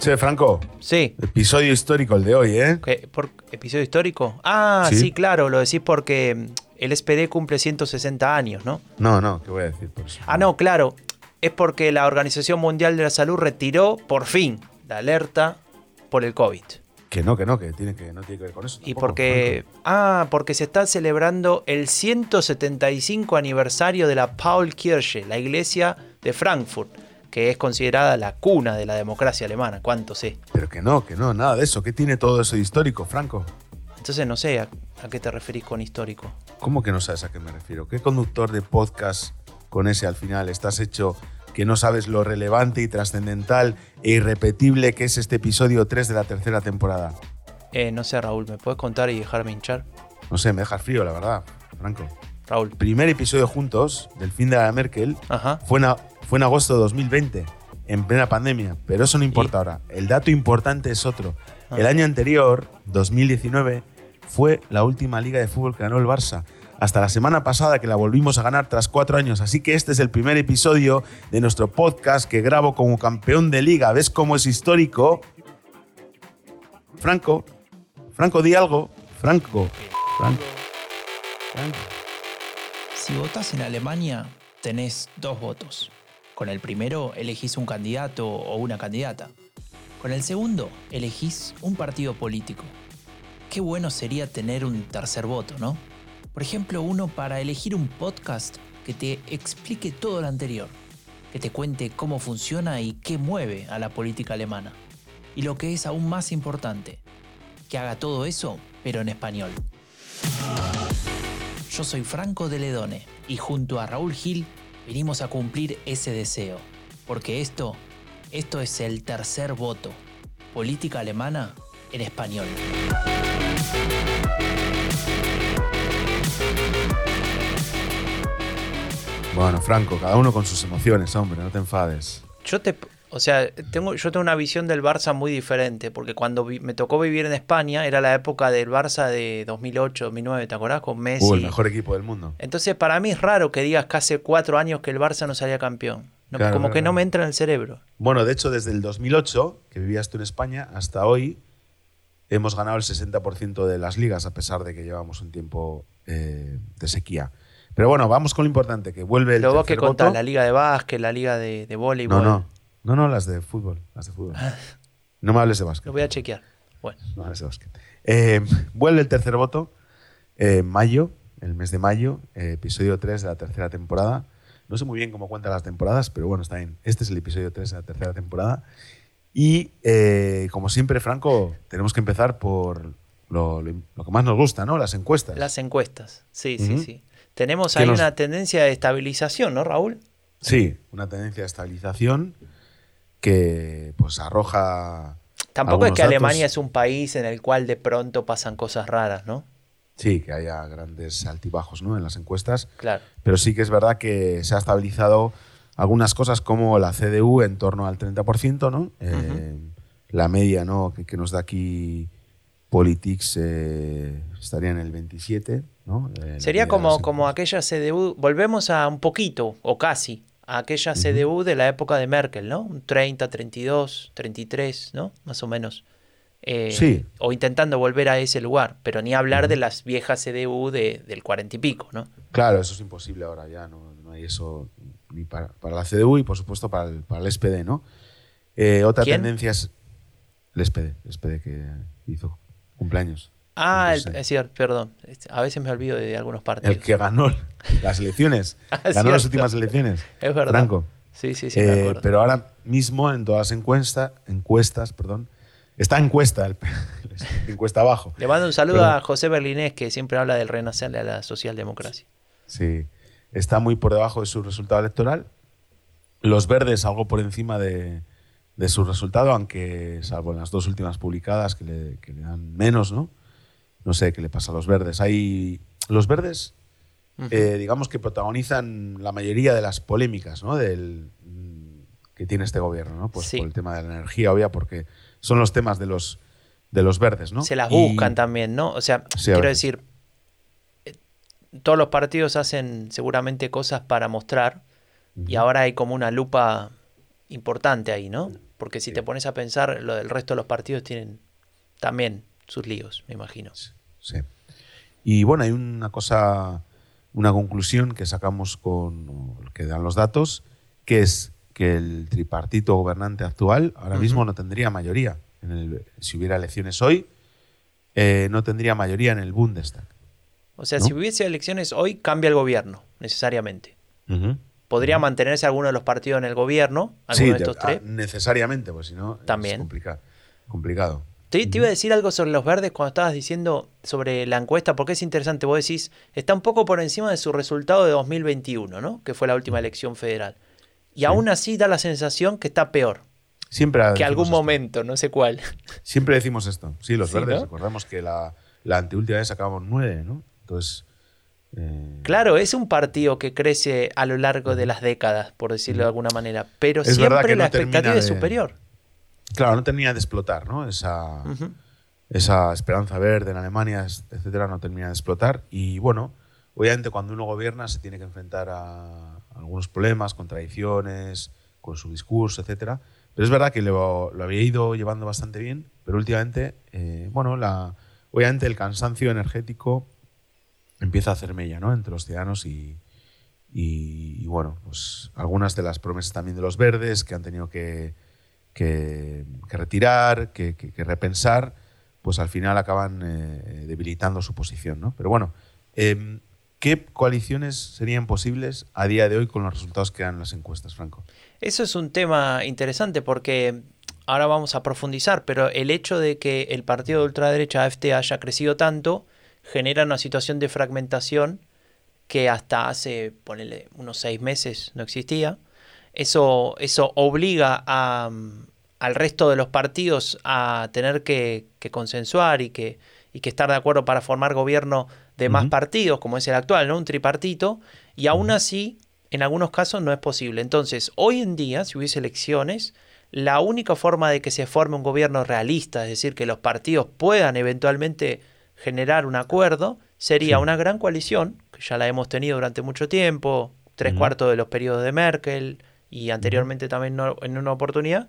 Che, Franco, Sí. episodio histórico el de hoy, ¿eh? ¿Qué? ¿Por episodio histórico? Ah, Sí. sí. claro, lo decís porque mm, el SPD cumple 160 años, ¿no? No, no, ¿qué voy a decir por eso? Ah, no, claro. Es porque la Organización Mundial de la Salud retiró, por fin, la alerta por el COVID. Que no, que no, que, tiene que no tiene que ver con eso. Y porque. Ah, porque se está celebrando el 175 aniversario de la Paulkirche, la iglesia de Frankfurt, que es considerada la cuna de la democracia alemana. ¿Cuánto sé? Pero que no, que no, nada de eso. ¿Qué tiene todo eso de histórico, Franco? Entonces no sé a, a qué te referís con histórico. ¿Cómo que no sabes a qué me refiero? ¿Qué conductor de podcast con ese al final estás hecho que no sabes lo relevante y trascendental e irrepetible que es este episodio 3 de la tercera temporada? Eh, no sé, Raúl, ¿me puedes contar y dejarme hinchar? No sé, me dejas frío, la verdad, Franco. Raúl. Primer episodio juntos del fin de la Merkel Ajá. fue en, a- fue en agosto de 2020, en plena pandemia, pero eso no importa Y- ahora. El dato importante es otro. Ah. El año anterior, 2019, fue la última liga de fútbol que ganó el Barça. Hasta la semana pasada que la volvimos a ganar tras cuatro años. Así que este es el primer episodio de nuestro podcast que grabo como campeón de liga. ¿Ves cómo es histórico? Franco, Franco, di algo. Franco, Franco, Franco. Si votás en Alemania, tenés dos votos. Con el primero elegís un candidato o una candidata. Con el segundo elegís un partido político. Qué bueno sería tener un tercer voto, ¿no? Por ejemplo, uno para elegir un podcast que te explique todo lo anterior, que te cuente cómo funciona y qué mueve a la política alemana. Y lo que es aún más importante, que haga todo eso, pero en español. Yo soy Franco de Ledone y junto a Raúl Gil venimos a cumplir ese deseo. Porque esto, esto es el tercer voto. Política alemana en español. Bueno, Franco, cada uno con sus emociones, hombre, no te enfades. Yo te. O sea, tengo, yo tengo una visión del Barça muy diferente, porque cuando vi- me tocó vivir en España era la época del Barça de 2008, 2009, ¿te acordás? Con Messi. Uh, el mejor equipo del mundo. Entonces, para mí es raro que digas que hace cuatro años que el Barça no salía campeón. No, Claro, como claro, que no claro. me entra en el cerebro. Bueno, de hecho, desde el 2008, que vivías tú en España, hasta hoy hemos ganado el 60% de las ligas, a pesar de que llevamos un tiempo eh, de sequía. Pero bueno, vamos con lo importante, que vuelve el vos que voto. la liga de básquet, la liga de, de voleibol. No, no, no, no, las de fútbol, las de fútbol. No me hables de básquet. Lo voy a chequear. Bueno, No me hables de básquet. Eh, vuelve el tercer voto, eh, mayo, el mes de mayo, eh, episodio 3 de la tercera temporada. No sé muy bien cómo cuentan las temporadas, pero bueno, está bien. Este es el episodio 3 de la tercera temporada. Y eh, como siempre, Franco, tenemos que empezar por lo, lo- lo que más nos gusta, ¿no? Las encuestas. las encuestas. Sí, sí, sí. Tenemos ¿Qué ahí nos- una tendencia de estabilización, ¿no, Raúl? Sí, una tendencia de estabilización que pues arroja... Tampoco es que Alemania es un país en el cual de pronto pasan cosas raras, ¿no? Sí, que haya grandes altibajos ¿no? en las encuestas. Claro. pero sí que es verdad que se ha estabilizado algunas cosas como la CDU en torno al 30%, ¿no? Eh, La media ¿no? que, que nos da aquí Politics eh, estaría en el 27%, ¿no? Eh, Sería como, como aquella CDU, volvemos a un poquito, o casi, a aquella CDU de la época de Merkel, ¿no? Un 30, 32, 33, ¿no? Más o menos. Eh, Sí. O intentando volver a ese lugar, pero ni hablar de las viejas CDU de, del 40 y pico, ¿no? Claro, eso es imposible ahora ya, no, no hay eso ni para, para la CDU y por supuesto para el, para el SPD, ¿no? Eh, otra ¿Quién? tendencia es el SPD, el SPD que hizo cumpleaños. Ah, el- Entonces, es cierto, perdón. Este, A veces me olvido de algunos partidos. el que ganó las elecciones, Ah, ganó las últimas elecciones. Es verdad. Franco. Sí, sí, sí, me Eh, acuerdo. pero ahora mismo en todas las encuestas, encuestas, perdón, está encuesta, el, encuesta abajo. Le mando un saludo a José Berlinés, que siempre habla del renacer de la socialdemocracia. Sí, está muy por debajo de su resultado electoral. Los verdes algo por encima de, de su resultado, aunque salvo en las dos últimas publicadas que le, que le dan menos, ¿no? No sé qué le pasa a los verdes. Hay los verdes, eh, digamos que protagonizan la mayoría de las polémicas, ¿no? Del mm, que tiene este gobierno, ¿no? Pues Sí. por el tema de la energía, obvia, porque son los temas de los de los verdes, ¿no? Se las Y- buscan también, ¿no? O sea, Sí, quiero decir, eh, todos los partidos hacen seguramente cosas para mostrar y ahora hay como una lupa importante ahí, ¿no? Porque si te pones a pensar, lo del resto de los partidos tienen también sus líos, me imagino. Sí. Y bueno, hay una cosa, una conclusión que sacamos con que dan los datos, que es que el tripartito gobernante actual ahora mismo no tendría mayoría. En el, si hubiera elecciones hoy, eh, no tendría mayoría en el Bundestag. O sea, si hubiese elecciones hoy, cambia el gobierno, necesariamente. ¿Podría mantenerse alguno de los partidos en el gobierno? ¿Alguno de estos tres? Necesariamente, pues si no, También. es complicado. Te, iba a decir algo sobre los verdes cuando estabas diciendo sobre la encuesta, porque es interesante. Vos decís, está un poco por encima de su resultado de 2021, ¿no? Que fue la última elección federal. Y aún así da la sensación que está peor. Siempre que algún momento, no sé cuál. Siempre decimos esto. Sí, los verdes. Recordamos que la, la anteúltima vez sacábamos nueve, ¿no? Entonces. Eh, claro, es un partido que crece a lo largo de las décadas, por decirlo de alguna manera, pero siempre la expectativa es superior. Claro, no termina de explotar, ¿no? Esa, esa esperanza verde en Alemania, etcétera, no termina de explotar. Y bueno, obviamente cuando uno gobierna se tiene que enfrentar a algunos problemas, contradicciones, con su discurso, etcétera. Pero es verdad que lo, había ido llevando bastante bien, pero últimamente, eh, bueno, la, obviamente el cansancio energético empieza a hacer mella ¿no? entre los ciudadanos y, y, bueno, pues algunas de las promesas también de los verdes que han tenido que, que, retirar, que, repensar, pues al final acaban eh, debilitando su posición. ¿no? Pero bueno, em, ¿qué coaliciones serían posibles a día de hoy con los resultados que dan las encuestas, Franco? Eso es un tema interesante porque ahora vamos a profundizar, pero el hecho de que el partido de ultraderecha AFT haya crecido tanto genera una situación de fragmentación que hasta hace, ponele, unos seis meses no existía. Eso, eso obliga a, al resto de los partidos a tener que, consensuar y que, y que estar de acuerdo para formar gobierno de más partidos, como es el actual, ¿no? Un tripartito, y aún así, en algunos casos no es posible. Entonces, hoy en día, si hubiese elecciones, la única forma de que se forme un gobierno realista, es decir, que los partidos puedan eventualmente generar un acuerdo, sería una gran coalición, que ya la hemos tenido durante mucho tiempo, tres cuartos de los periodos de Merkel y anteriormente también en una oportunidad,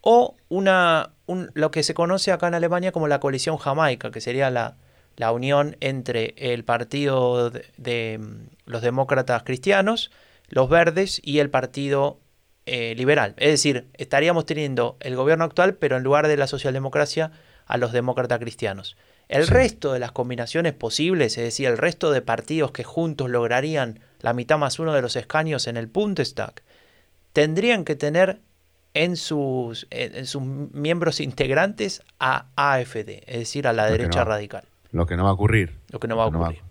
o una, lo que se conoce acá en Alemania como la coalición jamaica, que sería la, la unión entre el partido de, mm, los demócratas cristianos, los verdes y el partido eh, liberal. Es decir, estaríamos teniendo el gobierno actual, pero en lugar de la socialdemocracia, a los demócratas cristianos. El resto de las combinaciones posibles, es decir, el resto de partidos que juntos lograrían la mitad más uno de los escaños en el Bundestag, tendrían que tener en sus, en sus miembros integrantes a AFD, es decir, a la derecha radical. Lo que no va a ocurrir. Lo que no va a ocurrir.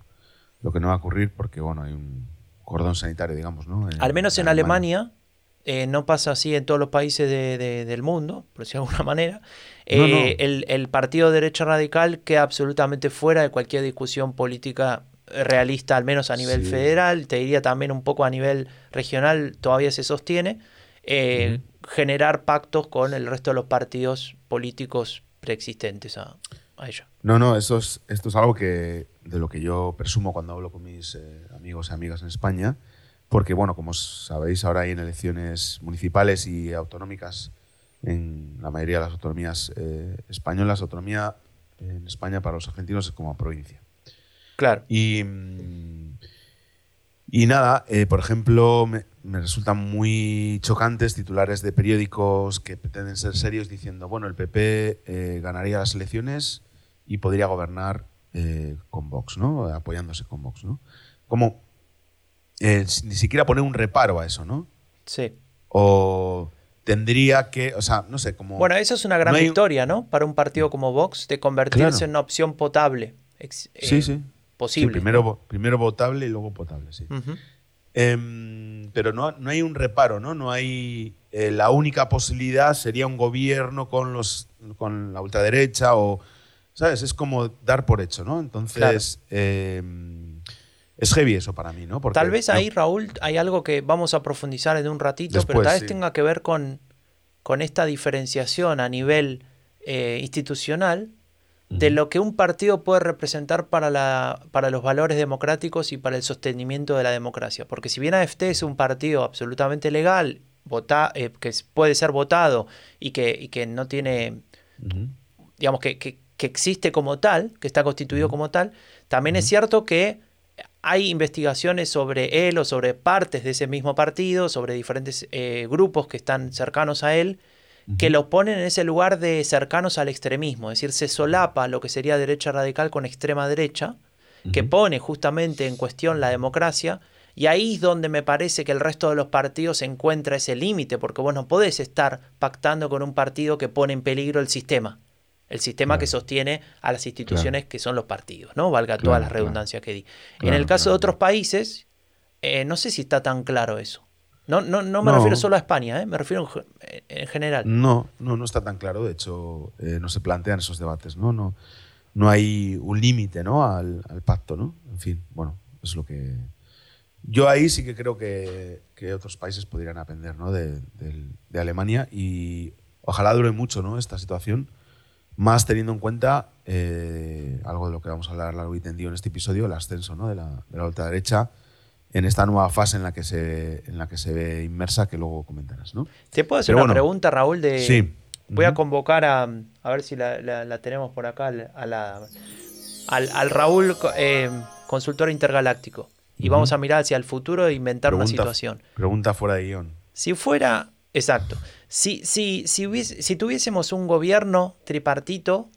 lo que no va a ocurrir porque, bueno, hay un cordón sanitario, digamos, ¿no? Al menos en, Alemania, eh, no pasa así en todos los países del mundo, por decirlo de alguna manera. Eh, el, partido de derecha radical queda absolutamente fuera de cualquier discusión política realista, al menos a nivel federal, te diría también un poco a nivel regional, todavía se sostiene. Eh, generar pactos con el resto de los partidos políticos preexistentes a, ella. No, no, eso es, esto es algo que de lo que yo presumo cuando hablo con mis amigos y amigas en España porque, bueno, como sabéis, ahora hay en elecciones municipales y autonómicas en la mayoría de las autonomías eh, españolas. Autonomía en España para los argentinos es como provincia. Claro. Y, y nada, eh, por ejemplo, me, resultan muy chocantes titulares de periódicos que pretenden ser serios diciendo, bueno, el PP eh, ganaría las elecciones y podría gobernar con Vox, ¿no? Apoyándose con Vox, ¿no? Como eh, ni siquiera poner un reparo a eso, ¿no? Sí. O tendría que, o sea, no sé, como... Bueno, eso es una gran victoria, ¿no? Para un partido como Vox, de convertirse en una opción potable. sí, eh, sí. Posible. primero, primero votable y luego potable, sí. Em, pero no, no, hay un reparo, ¿no? No hay... Eh, la única posibilidad sería un gobierno con, los, con la ultraderecha o... ¿Sabes? Es como dar por hecho, ¿no? Entonces... Em, es heavy eso para mí, ¿no? tal vez ahí, Raúl, hay algo que vamos a profundizar en un ratito, pero tal vez tenga que ver con, con esta diferenciación a nivel eh, institucional de lo que un partido puede representar para, la, para los valores democráticos y para el sostenimiento de la democracia. Porque si bien AFT es un partido absolutamente legal, vota, eh, que puede ser votado y que, y que no tiene, digamos, que, que, existe como tal, que está constituido como tal, también es cierto que hay investigaciones sobre él o sobre partes de ese mismo partido, sobre diferentes eh, grupos que están cercanos a él, que lo ponen en ese lugar de cercanos al extremismo, es decir, se solapa lo que sería derecha radical con extrema derecha, que pone justamente en cuestión la democracia, y ahí es donde me parece que el resto de los partidos encuentra ese límite, porque vos no podés estar pactando con un partido que pone en peligro el sistema. El sistema que sostiene a las instituciones que son los partidos, ¿no? Valga todas las redundancias que di. en el caso de otros países, eh, no sé si está tan claro eso. No, no, no me refiero solo a España, ¿eh? me refiero en, general. No, no, no está tan claro. De hecho, eh, no se plantean esos debates, ¿no? No, no hay un límite, ¿no? Al, al, pacto, ¿no? En fin, bueno, es lo que. Yo ahí sí que creo que, que otros países podrían aprender, ¿no? De, de, Alemania y ojalá dure mucho, ¿no? Esta situación más teniendo en cuenta eh, algo de lo que vamos a hablar largo y tendido en este episodio, el ascenso ¿no? de, la, de la ultraderecha en esta nueva fase en la que se, en la que se ve inmersa, que luego comentarás. ¿no? ¿Te puedo hacer una pregunta, Raúl? De, sí. Voy a convocar a, a ver si la, la, tenemos por acá, a la, al, al Raúl, eh, consultor intergaláctico. Y vamos a mirar hacia el futuro e inventar una situación. Pregunta fuera de guion. Si fuera, exacto, si, si, si, tuviésemos un gobierno tripartito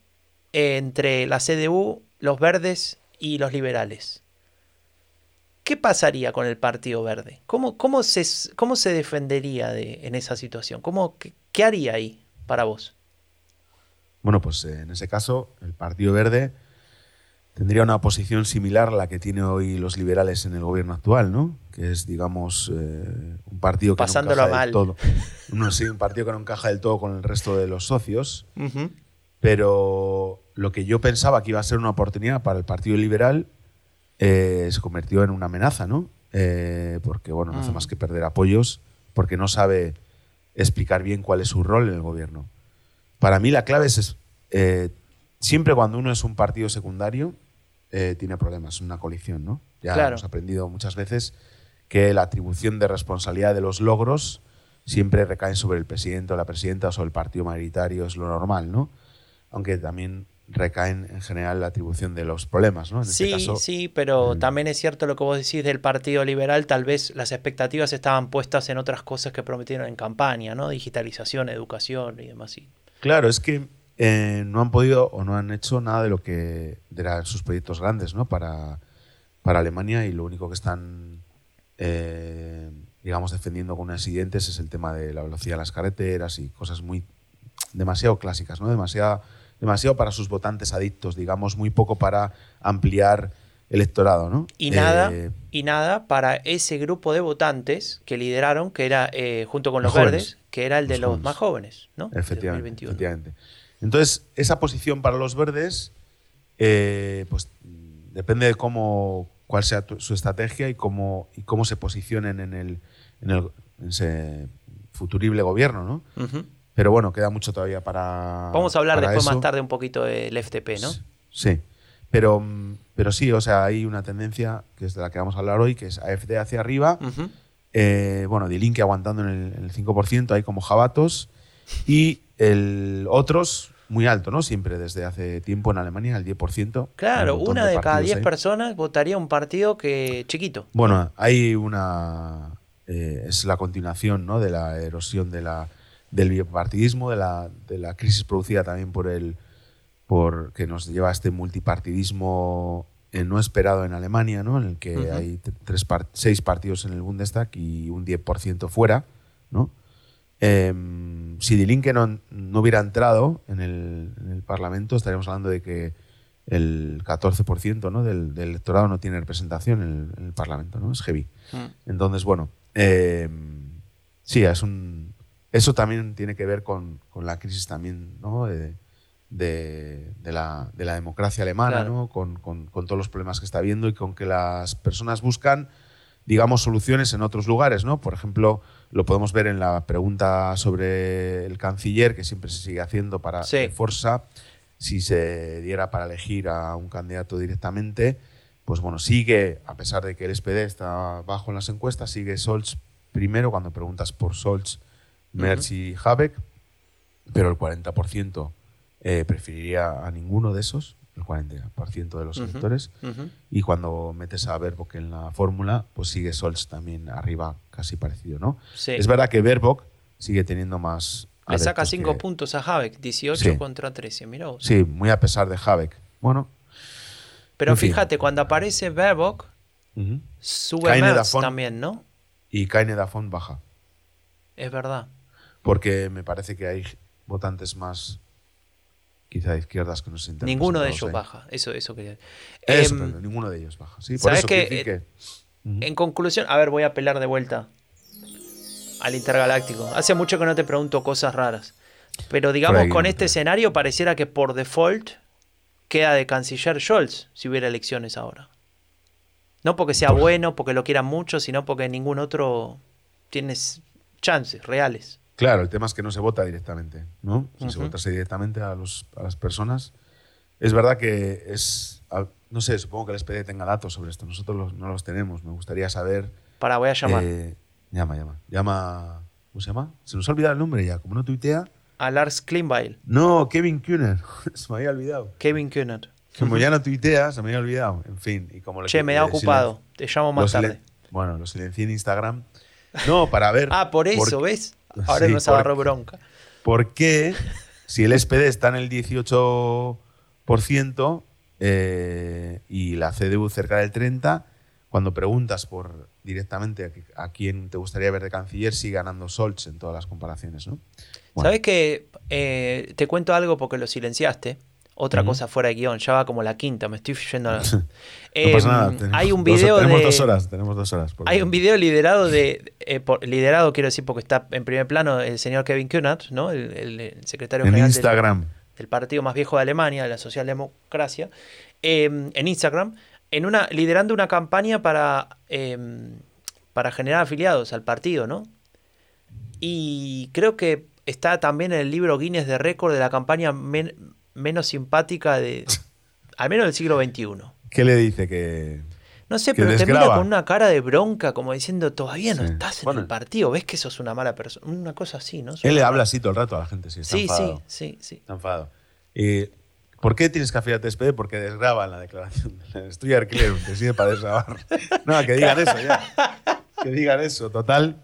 entre la CDU, los verdes y los liberales, ¿qué pasaría con el Partido Verde? ¿Cómo, cómo, se, cómo se defendería de, en esa situación? ¿Cómo, qué, haría ahí para vos? Bueno, pues eh, en ese caso, el Partido Verde tendría una posición similar a la que tiene hoy los liberales en el gobierno actual, ¿no? Que es, digamos, eh, un partido que no encaja mal. del todo. No, sí, un partido que no encaja del todo con el resto de los socios. Pero lo que yo pensaba que iba a ser una oportunidad para el Partido Liberal eh, se convirtió en una amenaza, ¿no? Eh, porque, bueno, no hace mm. más que perder apoyos porque no sabe explicar bien cuál es su rol en el gobierno. Para mí la clave es, siempre cuando uno es un partido secundario, eh, tiene problemas, una coalición, ¿no? Ya hemos aprendido muchas veces que la atribución de responsabilidad de los logros siempre recae sobre el presidente o la presidenta o sobre el partido mayoritario, es lo normal, ¿no? Aunque también recaen en general la atribución de los problemas, ¿no? Este sí, sí, pero también es cierto lo que vos decís del Partido Liberal, tal vez las expectativas estaban puestas en otras cosas que prometieron en campaña, ¿no? Digitalización, educación y demás. Claro, es que eh, no han podido o no han hecho nada de lo que eran sus proyectos grandes ¿no? para, para Alemania y lo único que están, eh, digamos, defendiendo con unas siguientes es el tema de la velocidad de las carreteras y cosas muy demasiado clásicas, ¿no? demasiado, demasiado para sus votantes adictos, digamos, muy poco para ampliar electorado, ¿no? Y nada, eh, y nada para ese grupo de votantes que lideraron, que era junto con los, verdes, que era el de los, más jóvenes, ¿no? Efectivamente, efectivamente. Entonces, esa posición para los verdes, eh, pues depende de cómo, cuál sea su estrategia y cómo, y cómo se posicionen en, el, en, el, ese futurible gobierno, ¿no? Pero bueno, queda mucho todavía para. Vamos a hablar después más tarde un poquito del FTP, ¿no? Sí. Pero, pero sí, o sea, hay una tendencia que es de la que vamos a hablar hoy, que es AFD hacia arriba. Eh, bueno, D-Link aguantando en el, en el 5%, hay como jabatos. Y el otros, muy alto, ¿no? Siempre desde hace tiempo en Alemania, el 10%. Claro, una de, cada 10 personas votaría un partido que chiquito. Bueno, hay una... Eh, es la continuación ¿no? de la erosión de la, del bipartidismo, de la, de la crisis producida también por el por que nos lleva a este multipartidismo no esperado en Alemania, ¿no? en el que hay tres seis partidos en el Bundestag y un 10% fuera, ¿no? Em, si Die Linke no, hubiera entrado en el, Parlamento, estaríamos hablando de que el 14% ¿no? del, electorado no tiene representación en el, Parlamento, ¿no? Es heavy. Mm. Entonces, bueno, em, sí, es un, eso también tiene que ver con, la crisis también ¿no? de, la, democracia alemana, ¿no? Con, con, todos los problemas que está habiendo y con que las personas buscan, digamos, soluciones en otros lugares, ¿no? Por ejemplo, lo podemos ver en la pregunta sobre el canciller, que siempre se sigue haciendo para Forza, si se diera para elegir a un candidato directamente, pues bueno, sigue, a pesar de que el SPD está bajo en las encuestas, sigue Scholz primero cuando preguntas por Scholz, Merz y Habeck, pero el 40% eh, preferiría a ninguno de esos, el 40% de los Ujú. electores. Y cuando metes a Baerbock en la fórmula, pues sigue Scholz también arriba, casi parecido, ¿no? Sí. Es verdad que Baerbock sigue teniendo más. Le saca adeptos 5 que- puntos a Habeck, 18 Sí. contra 13. Mirá vos. Sí, muy a pesar de Habeck. Bueno. Pero fin. fíjate, cuando aparece Baerbock, ujú. sube Merz también, ¿no? Y Kaine Dafont baja. Es verdad. Porque me parece que hay votantes más, quizá de izquierdas que no se sienten Ninguno de ellos ahí. baja. Eso, eso quería Eso, Em, pero ninguno de ellos baja. Sí, por ¿sabes eso qué? quiero decir que. Ujú. En conclusión, a ver, voy a apelar de vuelta al Intergaláctico. Hace mucho que no te pregunto cosas raras. Pero digamos, ahí, con este te- escenario pareciera que por default queda de canciller Scholz si hubiera elecciones ahora. No porque sea Por- bueno, porque lo quieran mucho, sino porque ningún otro tiene chances reales. Claro, el tema es que no se vota directamente, ¿no? Si se votase directamente a, los, a las personas. Es verdad que es. No sé, supongo que el SPD tenga datos sobre esto. Nosotros los- no los tenemos. Me gustaría saber. Para, voy a llamar eh, llama, llama. Llama. ¿Cómo se llama? Se nos ha olvidado el nombre ya. Como no tuitea. a Lars No, Kevin Kuhner. se me había olvidado. Kevin Kühnert. Como ya no tuitea, se me había olvidado. En fin. Y como Che, que- me da eh, ocupado. Te llamo más tarde. Bueno, lo silencié en Instagram. No, para ver. Ah, por eso, por- ¿ves? Ahora Sí, nos por- agarró bronca. ¿Por qué, si el SPD está en el 18% eh, y la CDU cerca del 30%, cuando preguntas por directamente a, qui- a quién te gustaría ver de canciller, sigue ganando Scholz en todas las comparaciones, ¿no? Bueno, ¿Sabes que Te cuento algo porque lo silenciaste. Otra cosa fuera de guion, ya va como la quinta, me estoy yendo a... no Em, pasa nada. tenemos hay un dos- video tenemos de... dos horas, tenemos dos horas. Hay un video liderado de... eh, por- liderado quiero decir porque está en primer plano el señor Kevin Kühnert, ¿no? El, el- el secretario En general del- Instagram. del partido más viejo de Alemania, de la socialdemocracia, eh, en Instagram, en una, liderando una campaña para, eh, para generar afiliados al partido, ¿no? Y creo que está también en el libro Guinness de récord de la campaña men- menos simpática de, al menos del siglo XXI. ¿Qué le dice que.? No sé, pero te mira con una cara de bronca, como diciendo, todavía no Sí. estás en Bueno. el partido, ves que sos una mala persona, una cosa así, ¿no? Él le habla así todo el rato a la gente, si está Sí, sí, enfadado. sí, sí. Está enfadado. Y, ¿Por qué tienes que afiliarte a SPD? Porque desgraban la declaración. Estoy alquiler, te sirve para desgrabar. No, que digan eso ya. Que digan eso, total.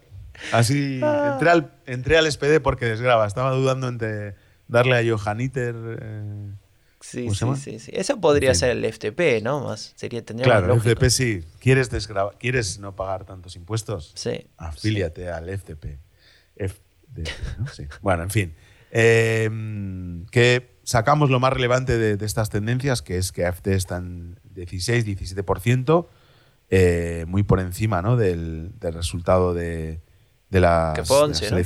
Así, entré al, entré al SPD porque desgraba. Estaba dudando entre darle a Johanniter. eh, Sí, ¿Cómo se sí, sí, sí. Eso podría En fin. ser el FTP, ¿no? Más sería tendría claro, el. FDP sí. ¿Quieres, ¿Quieres no pagar tantos impuestos? Sí. Afíliate al ¿no? Sí. Bueno, en fin. Eh, que sacamos lo más relevante de, de estas tendencias, que es que AFD está en 16, 17%, eh, muy por encima ¿no? del, del resultado de, de las, Que fue de 11, las ¿no?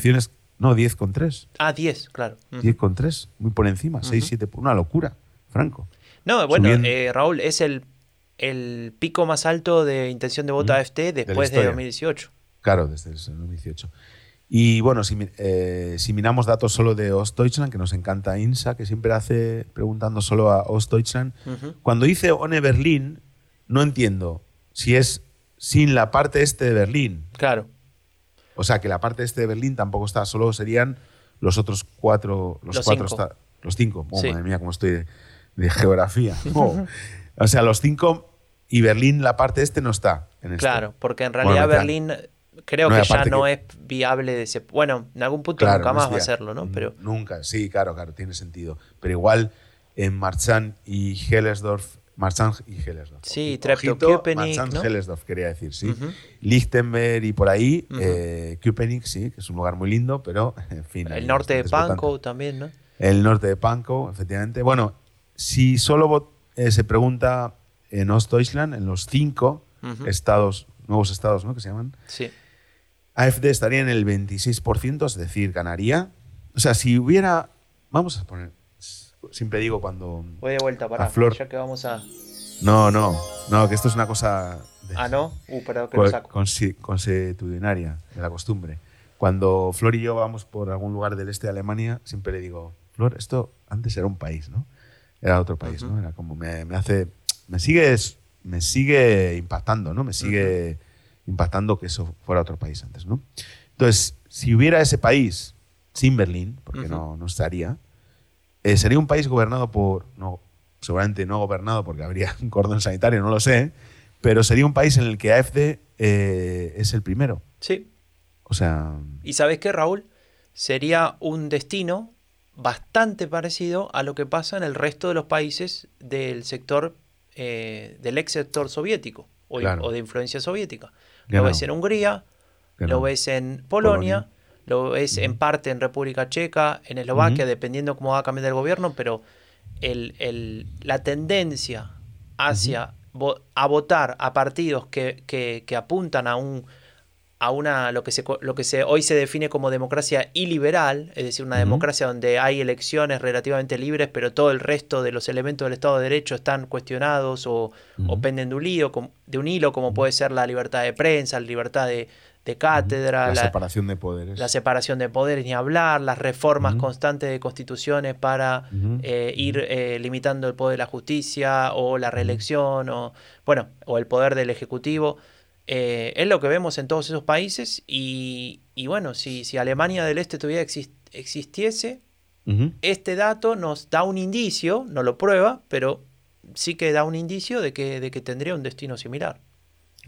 No, 10,3. Ah, 10, claro. Ujú. 10,3, muy por encima. 6, 7, una locura, Franco. No, bueno, eh, Raúl, es el, el pico más alto de intención de voto Mm. AFT después de, historia. 2018. Claro, desde el 2018. Y bueno, si, eh, si miramos datos solo de Ostdeutschland, que nos encanta INSA, que siempre hace preguntando solo a Ostdeutschland, cuando dice ONE Berlín, no entiendo si es sin la parte este de Berlín. Claro. O sea, que la parte este de Berlín tampoco está, solo serían los otros cuatro, los, Los cuatro, cinco. los cinco. Oh, Sí. Madre mía, cómo estoy de, de geografía. Oh. O sea, los cinco y Berlín, la parte este no está. En este. Claro, porque en realidad Berlín creo No, que ya no que- es viable de ese... Bueno, en algún punto Claro, nunca no más va a serlo, ¿no? Pero Nunca, sí, claro, claro, tiene sentido. Pero igual en Marzahn y Hellersdorf, Marzahn y Hellersdorf. Sí, Treptow-Köpenick, ¿no? Hellersdorf, quería decir, sí. Lichtenberg y por ahí, eh, Köpenick, sí, que es un lugar muy lindo, pero en fin. el norte de Pankow también, ¿no? El norte de Pankow, efectivamente. Bueno, si solo eh, se pregunta en Ostdeutschland, en los cinco estados, nuevos estados, ¿no? Que se llaman. Sí. AFD estaría en el 26%, es decir, ganaría. O sea, si hubiera. Vamos a poner. Siempre digo cuando. Voy de vuelta, para Flor. Ya que vamos a... No, no, no, que esto es una cosa. de- Ah, ¿no? Uh, perdón, que lo co- saco. consuetudinaria, de la costumbre. Cuando Flor y yo vamos por algún lugar del este de Alemania, siempre le digo, Flor, esto antes era un país, ¿no? Era otro país, Ujú. ¿no? Era como, me, me hace. Me sigue, me sigue impactando, ¿no? Me sigue impactando que eso fuera otro país antes, ¿no? Entonces, si hubiera ese país sin Berlín, porque no, no estaría, eh, sería un país gobernado por, no, seguramente no gobernado porque habría un cordón sanitario, no lo sé, pero sería un país en el que AFD eh, es el primero. Sí. O sea, ¿Y sabes qué, Raúl? Sería un destino bastante parecido a lo que pasa en el resto de los países del sector, eh, del ex sector soviético o, Claro. o de influencia soviética. Lo ves en Hungría, Ganado. lo ves en Polonia, Polonia. Lo ves en parte en República Checa, en Eslovaquia, dependiendo cómo va a cambiar el gobierno, pero el- el- la tendencia hacia vo- a votar a partidos que, que- que apuntan a un a una lo que se lo que se hoy se define como democracia iliberal, es decir, una democracia donde hay elecciones relativamente libres, pero todo el resto de los elementos del Estado de Derecho están cuestionados o, o penden de un, como- de un hilo, como puede ser la libertad de prensa, la libertad de, de cátedra, la, la, separación de poderes. la separación de poderes, ni hablar, las reformas constantes de constituciones para eh, ir eh, limitando el poder de la justicia o la reelección o bueno o el poder del ejecutivo. Eh, es lo que vemos en todos esos países y, y bueno si, si Alemania del Este todavía exis- existiese este dato nos da un indicio no lo prueba pero sí que da un indicio de que, de que tendría un destino similar.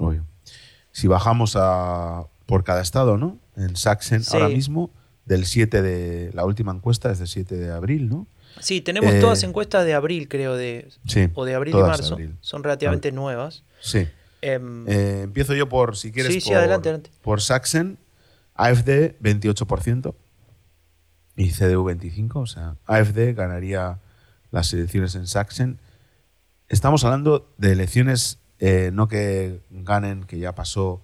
Obvio. Si bajamos a por cada estado, ¿no? En Sachsen Sí. ahora mismo, del 7 de. La última encuesta es del 7 de abril, ¿no? sí tenemos Eh, todas encuestas de abril creo de Sí. o de abril y marzo abril. son relativamente nuevas Sí. Em, Eh, empiezo yo por, si quieres, Sí, sí, por, adelante, adelante. por Sachsen. AFD 28% y CDU 25%. O sea, AFD ganaría las elecciones en Sachsen. Estamos hablando de elecciones, eh, no que ganen, que ya pasó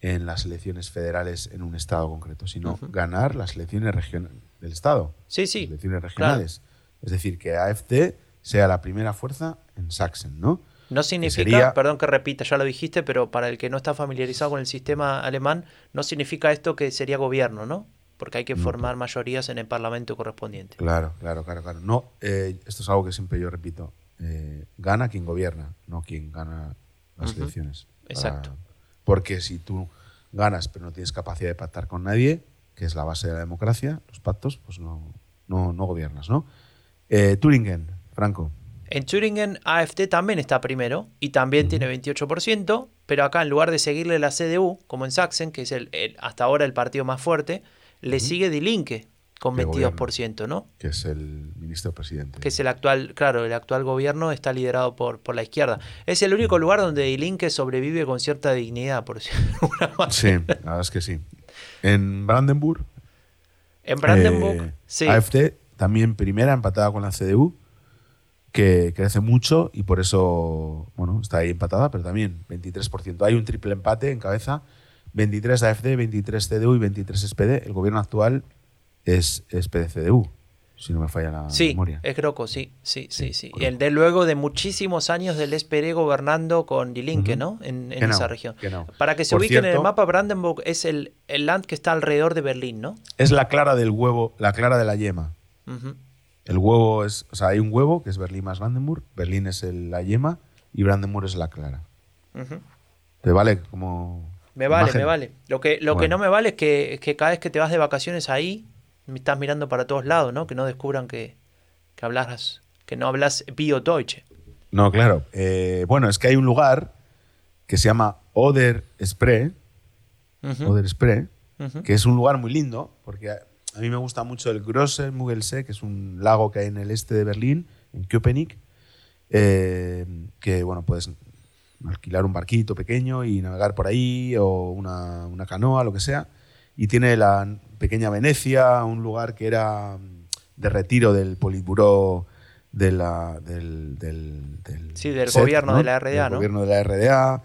en las elecciones federales en un estado concreto, sino ganar las elecciones regionales del estado, sí sí elecciones regionales. Es decir, que AFD sea la primera fuerza en Sachsen, ¿no? No significa, sería- perdón que repita, ya lo dijiste, pero para el que no está familiarizado con el sistema alemán, no significa esto que sería gobierno, ¿no? Porque hay que formar mayorías en el parlamento correspondiente. Claro, claro, claro, claro. No, eh, esto es algo que siempre yo repito. Eh, gana quien gobierna, no quien gana las elecciones. Exacto. porque si tú ganas pero no tienes capacidad de pactar con nadie, que es la base de la democracia, los pactos, pues no, no, no gobiernas, ¿no? Eh, Turingen, Franco. En Thüringen, AfD también está primero y también tiene 28%, pero acá en lugar de seguirle la CDU, como en Sachsen, que es el, el- hasta ahora el partido más fuerte, le sigue Die Linke con De 22%, ¿no? que es el ministro presidente. que es el actual, claro, el actual gobierno está liderado por, por la izquierda. Es el único lugar donde Die Linke sobrevive con cierta dignidad, por decirlo de alguna manera. Sí, la verdad es que sí. En Brandenburg, En Brandenburg, eh, sí. AfD también primera, empatada con la CDU, que crece mucho y por eso, bueno, está ahí empatada, pero también 23%. Hay un triple empate en cabeza, 23 AfD, 23 CDU y 23 SPD. El gobierno actual es, es PD-CDU, si no me falla la Sí, memoria. es Croco, sí, sí, sí, sí. El de luego de muchísimos años del SPD gobernando con Die Linke. ¿no? En, esa región. genau. Para que se Por ubiquen en el mapa, Brandenburg es el, el land que está alrededor de Berlín, ¿no? Es la clara del huevo, la clara de la yema. El huevo es, o sea, hay un huevo que es Berlín más Brandenburg, Berlín es el- la yema y Brandenburg es la clara. ¿Te vale como Me vale, imagen? me vale. Lo que, lo que no me vale es que, es que cada vez que te vas de vacaciones ahí, estás mirando para todos lados, ¿no? Que no descubran que, que hablas, que no hablas Bio-Deutsche. No, claro. Eh, bueno, es que hay un lugar que se llama Oder Spree, Oder Spree, que es un lugar muy lindo, porque a, mí me gusta mucho el Grosse Muggelsee, que es un lago que hay en el este de Berlín, en Köpenick, eh, que bueno, puedes alquilar un barquito pequeño y navegar por ahí, o una, una canoa, lo que sea. Y tiene la pequeña Venecia, un lugar que era mm, de retiro del Politburó de la, del, del, del Sí, del gobierno de la RDA, Del ¿no? gobierno de la RDA.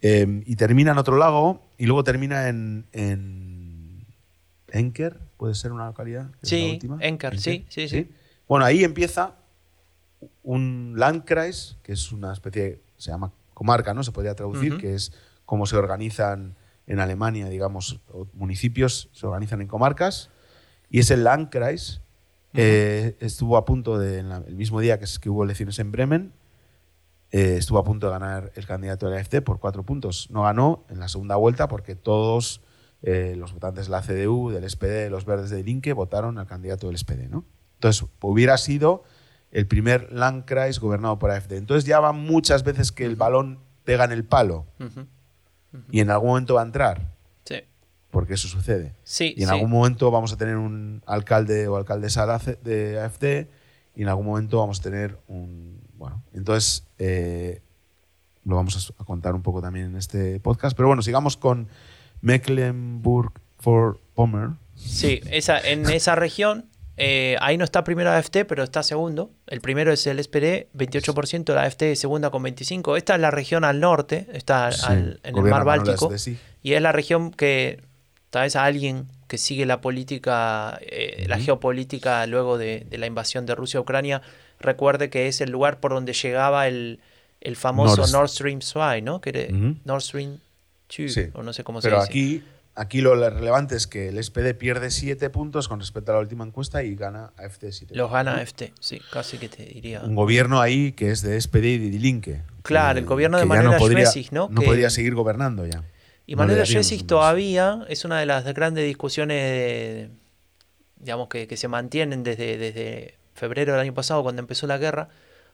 Eh, y termina en otro lago y luego termina en, en Enker, puede ser una localidad. la Sí. Enker, sí, sí, sí. Bueno, ahí empieza un Landkreis, que es una especie, de- se llama comarca, ¿no? Se podría traducir, que es cómo se organizan en Alemania, digamos, municipios se organizan en comarcas. Y ese Landkreis eh, estuvo a punto de, en la- el mismo día que, es- que hubo elecciones en Bremen, eh, estuvo a punto de ganar el candidato de la AfD por cuatro puntos. No ganó en la segunda vuelta porque todos eh, los votantes de la CDU, del SPD, de los verdes de Linke votaron al candidato del SPD. ¿no? Entonces, hubiera sido el primer Landkreis gobernado por AfD. Entonces ya van muchas veces que el balón pega en el palo Y en algún momento va a entrar, Sí. porque eso sucede. Sí, Y en sí. algún momento vamos a tener un alcalde o alcaldesa de AfD y en algún momento vamos a tener un... Bueno, entonces eh, lo vamos a contar un poco también en este podcast. Pero bueno, sigamos con Mecklenburg-Vorpommern. Sí, esa, en esa región, eh, ahí no está primero la AFT, pero está segundo. El primero es el SPD, 28%, la AFT segunda con 25%. Esta es la región al norte, está Sí, al- en el mar Báltico. Y es la región que, tal vez a alguien que sigue la política, eh, la geopolítica luego de, de la invasión de Rusia a Ucrania, recuerde que es el lugar por donde llegaba el, el famoso Nord- Nord Stream 2, ¿no? Que era. Nord Stream 2, Sí. o no sé cómo se Pero dice. aquí, aquí lo relevante es que el SPD pierde 7 puntos con respecto a la última encuesta y gana AfD 7. Los gana AFT, sí, casi que te diría. Un gobierno ahí que es de SPD y de Linke. Claro, que- el gobierno de Manuela podría, Schwesig, ¿no? No Que- podría seguir gobernando ya. Y No Manuela Schwesig más. todavía es una de las grandes discusiones, de- digamos, que, que se mantienen desde, desde febrero del año pasado, cuando empezó la guerra.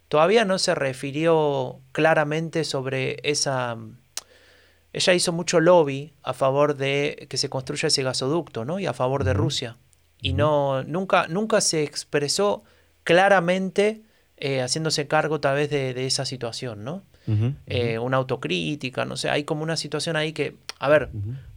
Todavía no se refirió claramente sobre esa... Ella hizo mucho lobby a favor de que se construya ese gasoducto, ¿no? Y a favor de. Rusia. Y no, nunca, nunca se expresó claramente eh, haciéndose cargo tal vez de, de esa situación, ¿no? Eh, una autocrítica, no sé, hay como una situación ahí que, a ver,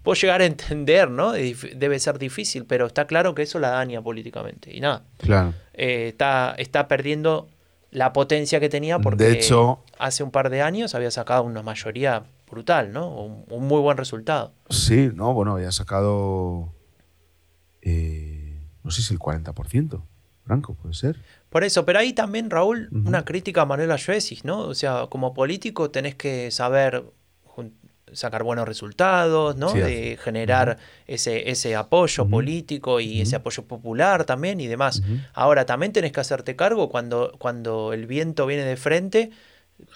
puedo llegar a entender, ¿no? Debe ser difícil, pero está claro que eso la daña políticamente. Y nada, Claro. eh, está, está perdiendo la potencia que tenía porque De hecho- hace un par de años había sacado una mayoría brutal, ¿no? Un, un muy buen resultado. Sí, no, bueno, ya ha sacado. eh, no sé si el 40%. Franco, puede ser. Por eso, pero ahí también, Raúl, una crítica a Manuela Schwesig, ¿no? O sea, como político tenés que saber sacar buenos resultados, ¿no? Sí, de generar ese, ese apoyo político y ese apoyo popular también y demás. Ahora, también tenés que hacerte cargo cuando, cuando el viento viene de frente,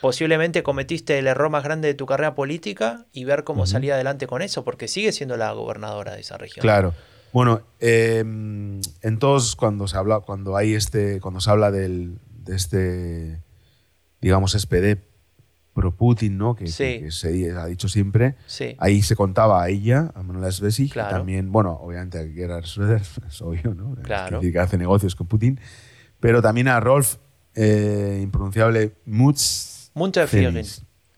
posiblemente cometiste el error más grande de tu carrera política y ver cómo Ujú. salir adelante con eso, porque sigue siendo la gobernadora de esa región. Claro. Bueno, eh, en todos cuando se habla, cuando hay este, cuando se habla del, de este, digamos, SPD pro Putin, ¿no? Que, Sí. que- que se ha dicho siempre. Sí. Ahí se contaba a ella, a Manuela Svesig, Claro. también, bueno, obviamente a Gerhard Schröder, es obvio, ¿no? Es Claro. decir, que hace negocios con Putin, pero también a Rolf, eh, impronunciable, Mutz. Munterfliegen.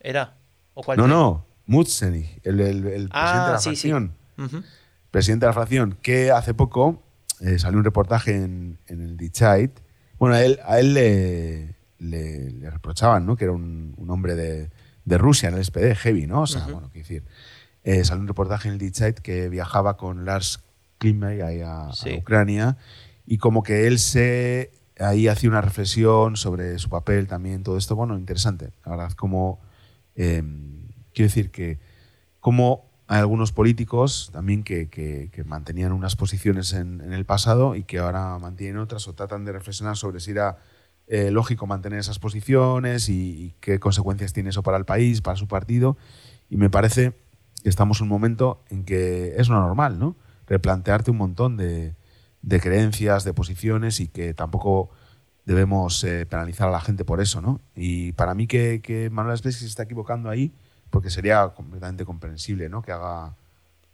¿Era? ¿O cuál No, no, Mutzenich, el, el- el Ah, presidente de la sí, sí. fracción. Ujú. Presidente de la fracción, que hace poco eh, salió un reportaje en, en el Die Zeit. Bueno, a él, a él le, le- le reprochaban, ¿no? Que era un, un hombre de, de Rusia en el SPD, heavy, ¿no? O sea, bueno, qué decir. Eh, salió un reportaje en el Die Zeit que viajaba con Lars ahí a, a Sí. Ucrania y como que él se ahí hacía una reflexión sobre su papel también, todo esto, bueno, interesante, la verdad, como eh, quiero decir que como hay algunos políticos también que, que- mantenían unas posiciones en, en el pasado y que ahora mantienen otras o tratan de reflexionar sobre si era eh, lógico mantener esas posiciones y, y qué consecuencias tiene eso para el país, para su partido. Y me parece que estamos en un momento en que es lo normal, ¿no? Replantearte un montón de, de creencias, de posiciones y que tampoco debemos eh, penalizar a la gente por eso, ¿no? Y para mí que, que Manuel Especies se está equivocando ahí, porque sería completamente comprensible, ¿no? Que haga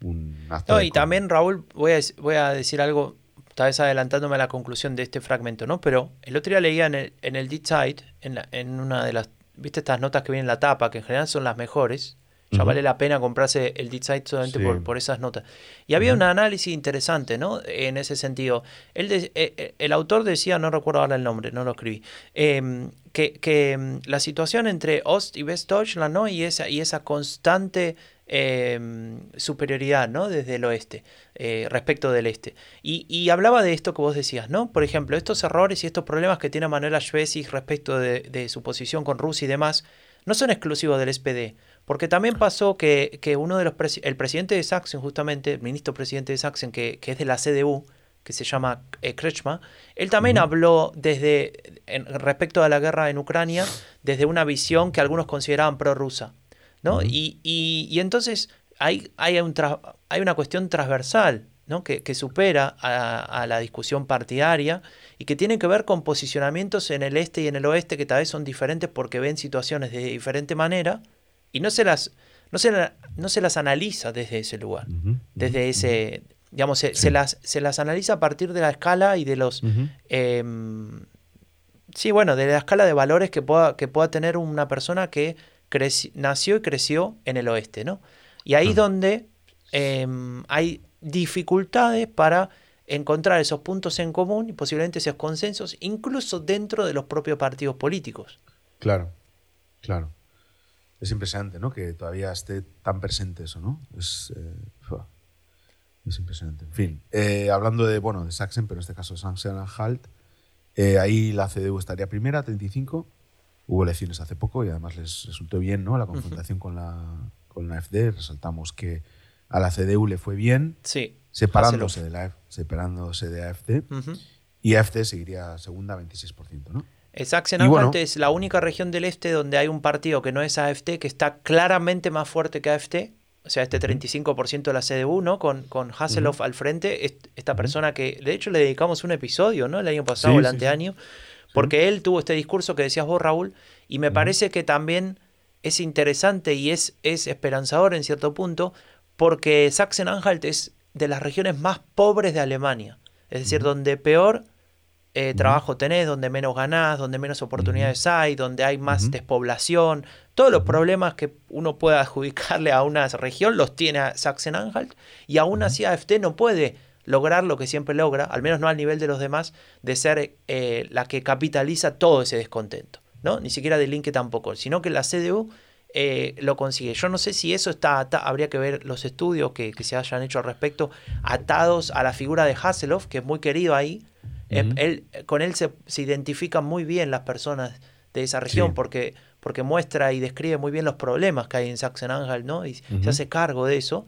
un acto No, y también, Raúl, voy a, voy a decir algo, tal vez adelantándome a la conclusión de este fragmento, ¿no? Pero el otro día leía en el, en el D-Site, en, la- en una de las, ¿viste estas notas que vienen en la tapa, que en general son las mejores? Ya Ujú. vale la pena comprarse el D-Site solamente Sí. por, por esas notas. Y había un análisis interesante, ¿no? En ese sentido. Él de- eh, eh, el autor decía, no recuerdo ahora el nombre, no lo escribí, em, que, que, em, la situación entre Ost y West Deutschland, ¿no? Y esa, y esa constante em, superioridad, ¿no? Desde el oeste, eh, respecto del este. Y, y hablaba de esto que vos decías, ¿no? Por ejemplo, estos errores y estos problemas que tiene Manuela Schwesig respecto de, de su posición con Rusia y demás, no son exclusivos del SPD. Porque también pasó que, que uno de los presi- el presidente de Sachsen, justamente, el ministro presidente de Sachsen, que, que es de la CDU, que se llama eh, Kretschmer, él también habló desde, en- respecto a la guerra en Ucrania, desde una visión que algunos consideraban prorrusa. ¿no? y, y- y entonces hay, hay, un hay una cuestión transversal ¿no? que, que supera a, a la discusión partidaria y que tiene que ver con posicionamientos en el este y en el oeste que tal vez son diferentes porque ven situaciones de diferente manera y no se las, no se la- no se las analiza desde ese lugar, desde ese, digamos, se, Sí. se las, se las analiza a partir de la escala y de los... em, sí, bueno, de la escala de valores que pueda, que pueda tener una persona que nació y creció en el oeste, ¿no? Y ahí es donde em, hay dificultades para encontrar esos puntos en común y posiblemente esos consensos, incluso dentro de los propios partidos políticos. Claro, claro. Es impresionante, ¿no? Que todavía esté tan presente eso, ¿no? Es, eh, es impresionante. En fin, eh, hablando de, bueno, de Sachsen, pero en este caso Sachsen-Anhalt, eh, ahí la CDU estaría primera, 35. Hubo elecciones hace poco y además les resultó bien, ¿no? La confrontación con, la, con la AfD. Resaltamos que a la CDU le fue bien, Sí. separándose de, la, separándose de AfD. Y AfD seguiría segunda, 26%, ¿no? Sachsen bueno- Anhalt es la única región del este donde hay un partido que no es AFT, que está claramente más fuerte que AFT. O sea, este 35% de la CDU, ¿no? Con, con Hasselhoff al frente, es- esta persona que, de hecho, le dedicamos un episodio, ¿no? El año pasado, Sí, el sí, anteaño, porque él tuvo este discurso que decías vos, Raúl, y me parece que también es interesante y es, es esperanzador en cierto punto, porque Sachsen-Anhalt es de las regiones más pobres de Alemania. Es decir, donde peor eh, trabajo tenés, donde menos ganás, donde menos oportunidades hay, donde hay más despoblación. Todos los problemas que uno pueda adjudicarle a una región los tiene a Sachsen-Anhalt y aún así AFT no puede lograr lo que siempre logra, al menos no al nivel de los demás, de ser eh, la que capitaliza todo ese descontento. ¿no? Ni siquiera de Linke tampoco, sino que la CDU eh, lo consigue. Yo no sé si eso está ata- habría que ver los estudios que, que se hayan hecho al respecto, atados a la figura de Hasselhoff, que es muy querido ahí. Eh, Ujú. él, con él se, se identifican muy bien las personas de esa región Sí. porque, porque muestra y describe muy bien los problemas que hay en Sachsen-Anhalt, ¿no? Y se hace cargo de eso.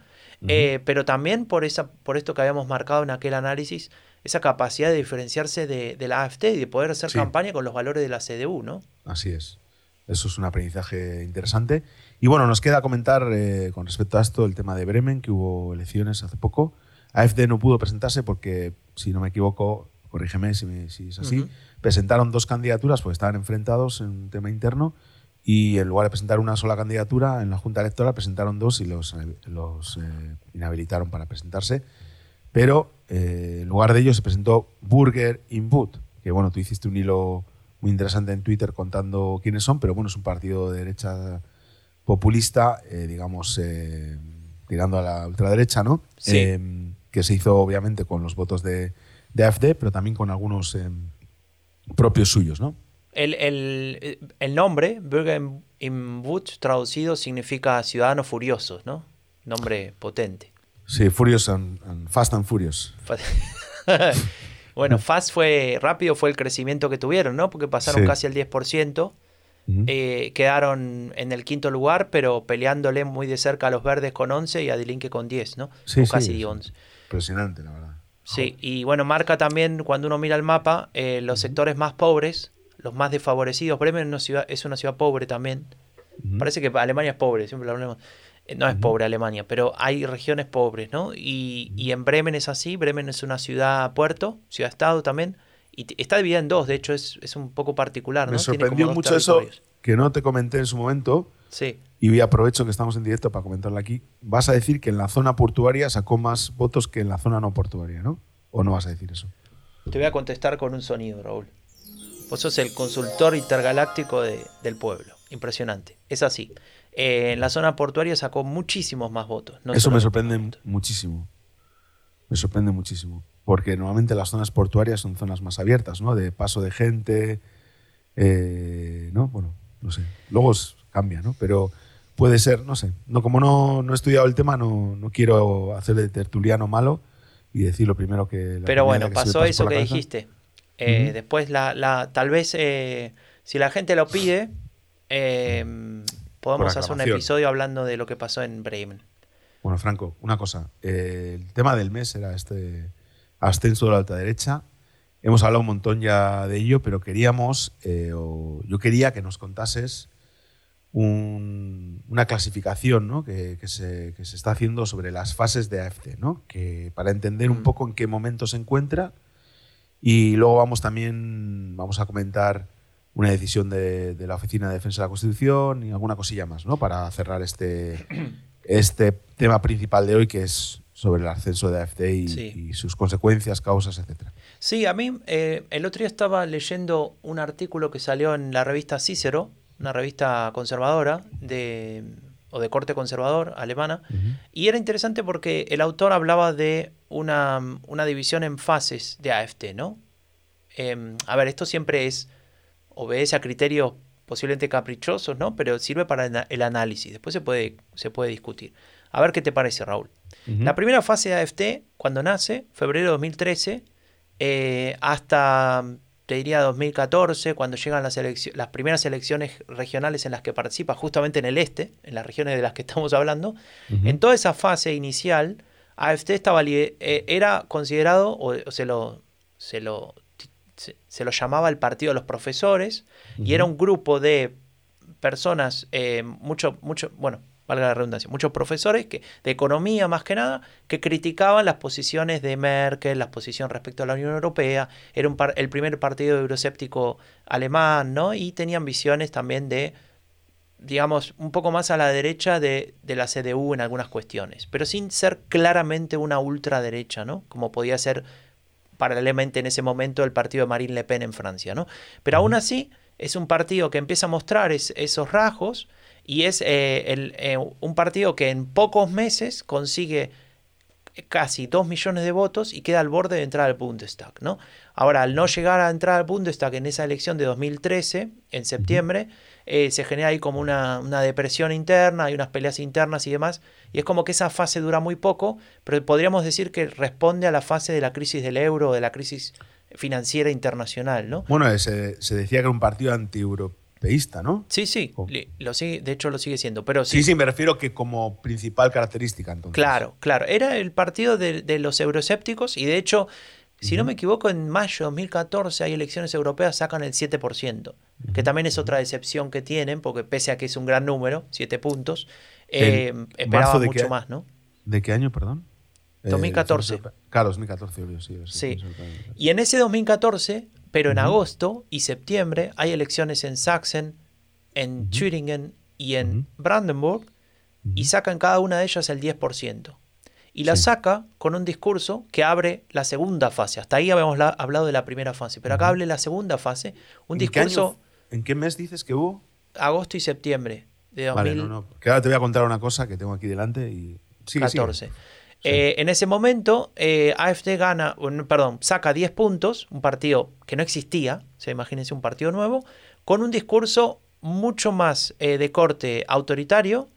Eh, pero también por, esa, por esto que habíamos marcado en aquel análisis, esa capacidad de diferenciarse de, de la AFT y de poder hacer Sí. campaña con los valores de la CDU, ¿no? Así es. Eso es un aprendizaje interesante. Y bueno, nos queda comentar eh, con respecto a esto el tema de Bremen, que hubo elecciones hace poco. AFD no pudo presentarse porque, si no me equivoco, corrígeme si, me- si es así, presentaron dos candidaturas porque estaban enfrentados en un tema interno y en lugar de presentar una sola candidatura en la Junta Electoral presentaron dos y los, los eh, inhabilitaron para presentarse. Pero eh, en lugar de ellos se presentó Burger Input, que bueno, tú hiciste un hilo muy interesante en Twitter contando quiénes son, pero bueno, es un partido de derecha populista, eh, digamos, eh, tirando a la ultraderecha, ¿no? Sí. Eh, que se hizo obviamente con los votos de, de AfD, pero también con algunos eh, propios suyos, ¿no? El, el- el nombre, Bürger im Wut, traducido, significa ciudadanos furiosos, ¿no? Nombre potente. Sí, Furious and, and Fast and Furious. Bueno, Fast fue rápido, fue el crecimiento que tuvieron, ¿no? Porque pasaron Sí. casi al 10%. Ujú. eh, quedaron en el quinto lugar, pero peleándole muy de cerca a los verdes con 11 y a Dilinque con 10, ¿no? Sí, o casi sí. 11. Impresionante, la verdad. Sí, y bueno, marca también cuando uno mira el mapa eh, los sectores más pobres, los más desfavorecidos. Bremen es una ciudad, es una ciudad pobre también. Parece que Alemania es pobre, siempre lo hablamos. Eh, No es pobre Alemania, pero hay regiones pobres, ¿no? Y, y en Bremen es así. Bremen es una ciudad-puerto, ciudad-estado también. Y está dividida en dos, de hecho es, es un poco particular, ¿no? Me Tiene sorprendió mucho eso que no te comenté en su momento Sí. y aprovecho que estamos en directo para comentarlo aquí. Vas a decir que en la zona portuaria sacó más votos que en la zona no portuaria, ¿no? ¿O no vas a decir eso? Te voy a contestar con un sonido, Raúl. Vos sos el consultor intergaláctico de- del pueblo. Impresionante. Es así. Eh, en la zona portuaria sacó muchísimos más votos. no eso me sorprende muchísimo. Me sorprende muchísimo. Porque normalmente las zonas portuarias son zonas más abiertas, ¿no? De paso de gente, eh, ¿no? Bueno, no sé. Luego es- cambia, ¿no? Pero puede ser, no sé. No, como no, no he estudiado el tema, no, no quiero hacer de tertuliano malo y decir lo primero que... la Pero bueno, que pasó eso que cabeza. dijiste. Eh. Después, la, la, tal vez, eh, si la gente lo pide, eh, podemos hacer un episodio hablando de lo que pasó en Bremen. Bueno, Franco, una cosa. Eh, el tema del mes era este ascenso de la alta derecha. Hemos hablado un montón ya de ello, pero queríamos, o yo quería que nos contases un- una clasificación ¿no? que, que se, que se está haciendo sobre las fases de AFC, ¿no? que para entender un Mm. poco en qué momento se encuentra. Y luego vamos también vamos a comentar una decisión de, de la Oficina de Defensa de la Constitución y alguna cosilla más, ¿no? Para cerrar este, este tema principal de hoy, que es sobre el ascenso de AFD y, Sí. y sus consecuencias, causas, etcétera. Sí, a mí eh, el otro día estaba leyendo un artículo que salió en la revista Cicero, una revista conservadora de, o de corte conservador alemana, y era interesante porque el autor hablaba de una, una división en fases de AFT, ¿no? Em, a ver, esto siempre es, obedece a criterios posiblemente caprichosos, ¿no? Pero sirve para el análisis, después se puede, se puede discutir. A ver qué te parece, Raúl. La primera fase de AFT, cuando nace, febrero de 2013, eh, hasta, te diría, 2014, cuando llegan las, las primeras elecciones regionales en las que participa, justamente en el este, en las regiones de las que estamos hablando, en toda esa fase inicial, AFT estaba, eh, era considerado, o, se, lo, se, lo, se, se lo llamaba el Partido de los Profesores, y era un grupo de personas, eh, mucho, mucho, bueno, valga la redundancia, muchos profesores que, de economía más que nada, que criticaban las posiciones de Merkel, las posiciones respecto a la Unión Europea, era un par- el primer partido euroscéptico alemán, ¿no? Y tenían visiones también de, digamos, un poco más a la derecha de, de la CDU en algunas cuestiones, pero sin ser claramente una ultraderecha, ¿no? Como podía ser paralelamente en ese momento el partido de Marine Le Pen en Francia, ¿no? Pero aún así es un partido que empieza a mostrar es- esos rasgos y es eh, el- eh, un partido que en pocos meses consigue casi 2 millones de votos y queda al borde de entrar al Bundestag, ¿no? Ahora, al no llegar a entrar al Bundestag en esa elección de 2013, en septiembre, eh, se genera ahí como una, una depresión interna, hay unas peleas internas y demás, y es como que esa fase dura muy poco, pero podríamos decir que responde a la fase de la crisis del euro, de la crisis financiera internacional, ¿no? Bueno, eh, se, se decía que era un partido ¿no? Sí, sí, Oh. lo sigue, de hecho lo sigue siendo, pero sí, Sí, sí, me refiero que como principal característica, entonces. Claro, claro. Era el partido de, de los euroscépticos y de hecho, si no me equivoco, en mayo de 2014 hay elecciones europeas, sacan el 7%, que también es otra decepción que tienen, porque pese a que es un gran número, 7 puntos, eh, ¿En esperaba mucho qué- más, ¿no? ¿De qué año, perdón? Eh, 2014. elecciones europeas. Claro, 2014, obvio, sí. Sí. Y en ese 2014, pero en agosto y septiembre, hay elecciones en Sachsen, en Thüringen y en. Brandenburg, y sacan cada una de ellas el 10%. Y la Sí. saca con un discurso que abre la segunda fase. Hasta ahí habíamos la- hablado de la primera fase, pero acá abre la segunda fase, un ¿En qué discurso año- ¿En qué mes dices que hubo? agosto y septiembre de Vale, no, no. Que ahora te voy a contar una cosa que tengo aquí delante y. Sigue, sigue. 14. Eh, en ese momento, eh, AFD gana, perdón, saca 10 puntos, un partido que no existía, o sea, imagínense un partido nuevo, con un discurso mucho más eh, de corte autoritario,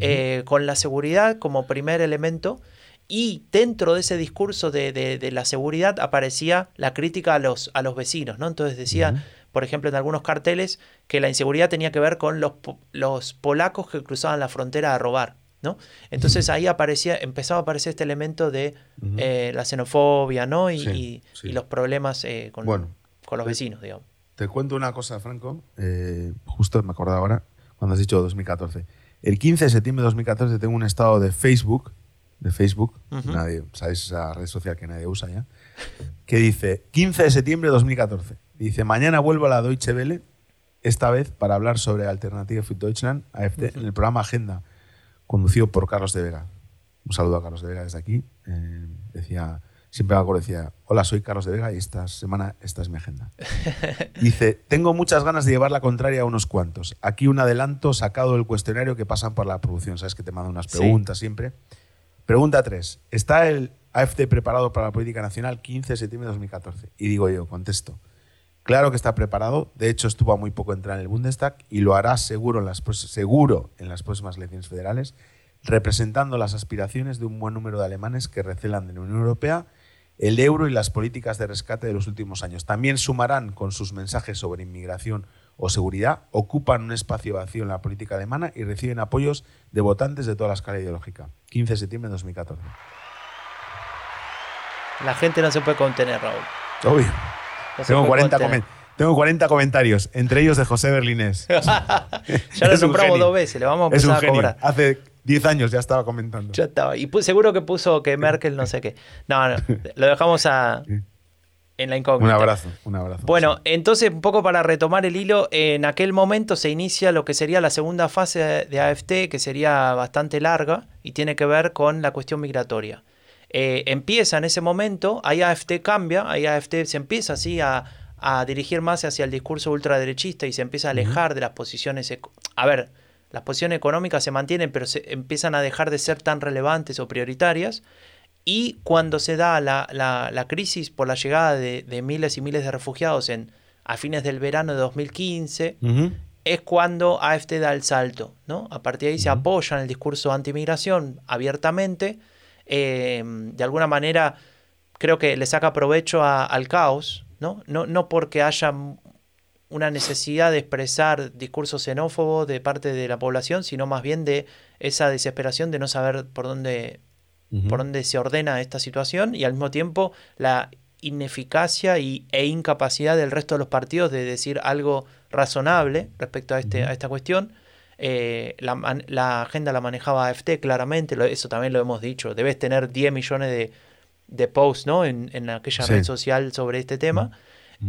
eh, con la seguridad como primer elemento, y dentro de ese discurso de, de- de la seguridad aparecía la crítica a los, a los vecinos, ¿no? Entonces decía, por ejemplo, en algunos carteles, que la inseguridad tenía que ver con los, los polacos que cruzaban la frontera a robar, ¿no? Entonces ahí aparecía, empezaba a aparecer este elemento de eh, la xenofobia, ¿no? Y, Sí, y- sí. y los problemas eh, con, Bueno. con los vecinos, digamos. Te cuento una cosa, Franco. eh, justo me acordaba ahora, cuando has dicho 2014. El 15 de septiembre de 2014 tengo un estado de Facebook, de Facebook, Ujú. nadie, ¿sabes? Esa red social que nadie usa ya, que dice 15 de septiembre de 2014. Dice, mañana vuelvo a la Deutsche Welle, esta vez para hablar sobre Alternative für Deutschland, AfD, en el programa Agenda, conducido por Carlos de Vega. Un saludo a Carlos de Vega desde aquí. Eh, decía, siempre me acuerdo, decía, hola, soy Carlos de Vega y esta semana esta es mi agenda. Dice, tengo muchas ganas de llevar la contraria a unos cuantos. Aquí un adelanto sacado del cuestionario que pasan por la producción. Sabes que te mando unas Sí. preguntas siempre. Pregunta 3. ¿Está el AFD preparado para la política nacional 15 de septiembre de 2014? Y digo yo, contesto. Claro que está preparado. De hecho, estuvo a muy poco entrar en el Bundestag y lo hará seguro en las, seguro en las próximas elecciones federales, representando las aspiraciones de un buen número de alemanes que recelan de la Unión Europea, el euro y las políticas de rescate de los últimos años. También sumarán con sus mensajes sobre inmigración o seguridad, ocupan un espacio vacío en la política alemana y reciben apoyos de votantes de toda la escala ideológica. 15 de septiembre de 2014. La gente no se puede contener, Raúl. Obvio. Tengo puede 40, contener. comen- tengo 40 comentarios, entre ellos de José Berlinés. Ya lo nombramos dos veces, le vamos a es un empezar a genio. cobrar. Hace 10 años ya estaba comentando. Ya estaba. Y seguro que puso que Merkel no sé qué. No, no. Lo dejamos a, en la incógnita. Un abrazo, un abrazo. Bueno, entonces, un poco para retomar el hilo, en aquel momento se inicia lo que sería la segunda fase de AFT, que sería bastante larga y tiene que ver con la cuestión migratoria. Eh, empieza en ese momento, ahí AFT cambia, ahí AFT se empieza así a, a dirigir más hacia el discurso ultraderechista y se empieza a alejar de las posiciones. A ver, las posiciones económicas se mantienen, pero se empiezan a dejar de ser tan relevantes o prioritarias. Y cuando se da la, la- la crisis por la llegada de, de miles y miles de refugiados en, a fines del verano de 2015, Ujú. es cuando AFT da el salto. ¿no? A partir de ahí se apoya en el discurso antimigración abiertamente. Eh, de alguna manera, creo que le saca provecho a- al caos, ¿no? No, no porque haya una necesidad de expresar discurso xenófobo de parte de la población, sino más bien de esa desesperación de no saber por dónde por donde se ordena esta situación y al mismo tiempo la ineficacia y, e incapacidad del resto de los partidos de decir algo razonable respecto a, este, a esta cuestión. Eh, la, agenda la manejaba AFT claramente, lo- eso también lo hemos dicho, debes tener 10 millones de, de posts ¿no? en, en aquella Sí. red social sobre este tema.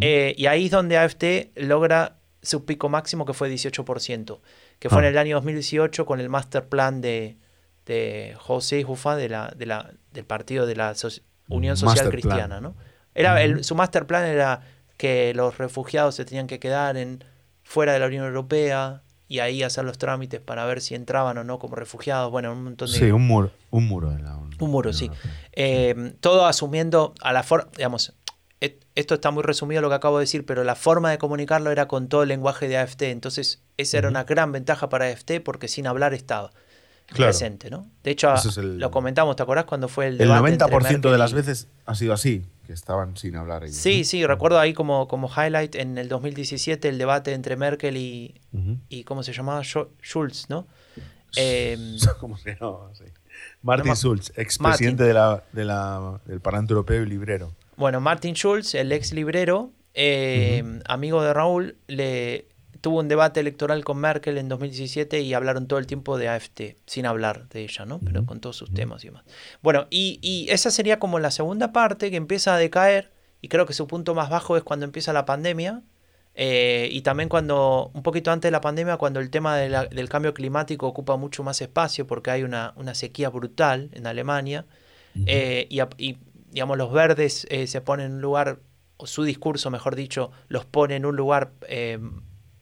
Eh, y ahí es donde AFT logra su pico máximo que fue 18%, que fue Ah. en el año 2018 con el master plan de, de José Jufa de la, de la, del partido de la So- Unión Social Master plan. Cristiana. ¿no? Era el- su master plan era que los refugiados se tenían que quedar en, fuera de la Unión Europea y ahí hacer los trámites para ver si entraban o no como refugiados. Bueno, un montón de... Sí, un muro, un muro de la Unión Un muro, sí. Eh, todo asumiendo a la forma, digamos, et- esto está muy resumido lo que acabo de decir, pero la forma de comunicarlo era con todo el lenguaje de AFT. Entonces, esa era una gran ventaja para AFT porque sin hablar estaba Claro. presente, ¿no? De hecho, es el- lo comentamos, ¿te acordás cuando fue el El debate entre 90% Merkel de las veces ha sido así, que estaban sin hablar ellos. Sí, sí, recuerdo ahí como, como highlight en el 2017 el debate entre Merkel y, y ¿cómo se llamaba? Schulz, ¿no? Eh, ¿Cómo se llama? Sí. Martin No Schulz, expresidente de la, de la, del Parlamento Europeo y librero. Bueno, Martin Schulz, el ex librero, eh, amigo de Raúl, le tuvo un debate electoral con Merkel en 2017 y hablaron todo el tiempo de AFT, sin hablar de ella, ¿no? Pero con todos sus temas y demás. Bueno, y, y esa sería como la segunda parte que empieza a decaer y creo que su punto más bajo es cuando empieza la pandemia. eh, y también cuando, un poquito antes de la pandemia, cuando el tema de la- del cambio climático ocupa mucho más espacio porque hay una, una sequía brutal en Alemania. Eh, y, digamos, los verdes eh, se ponen en un lugar, o su discurso, mejor dicho, los pone en un lugar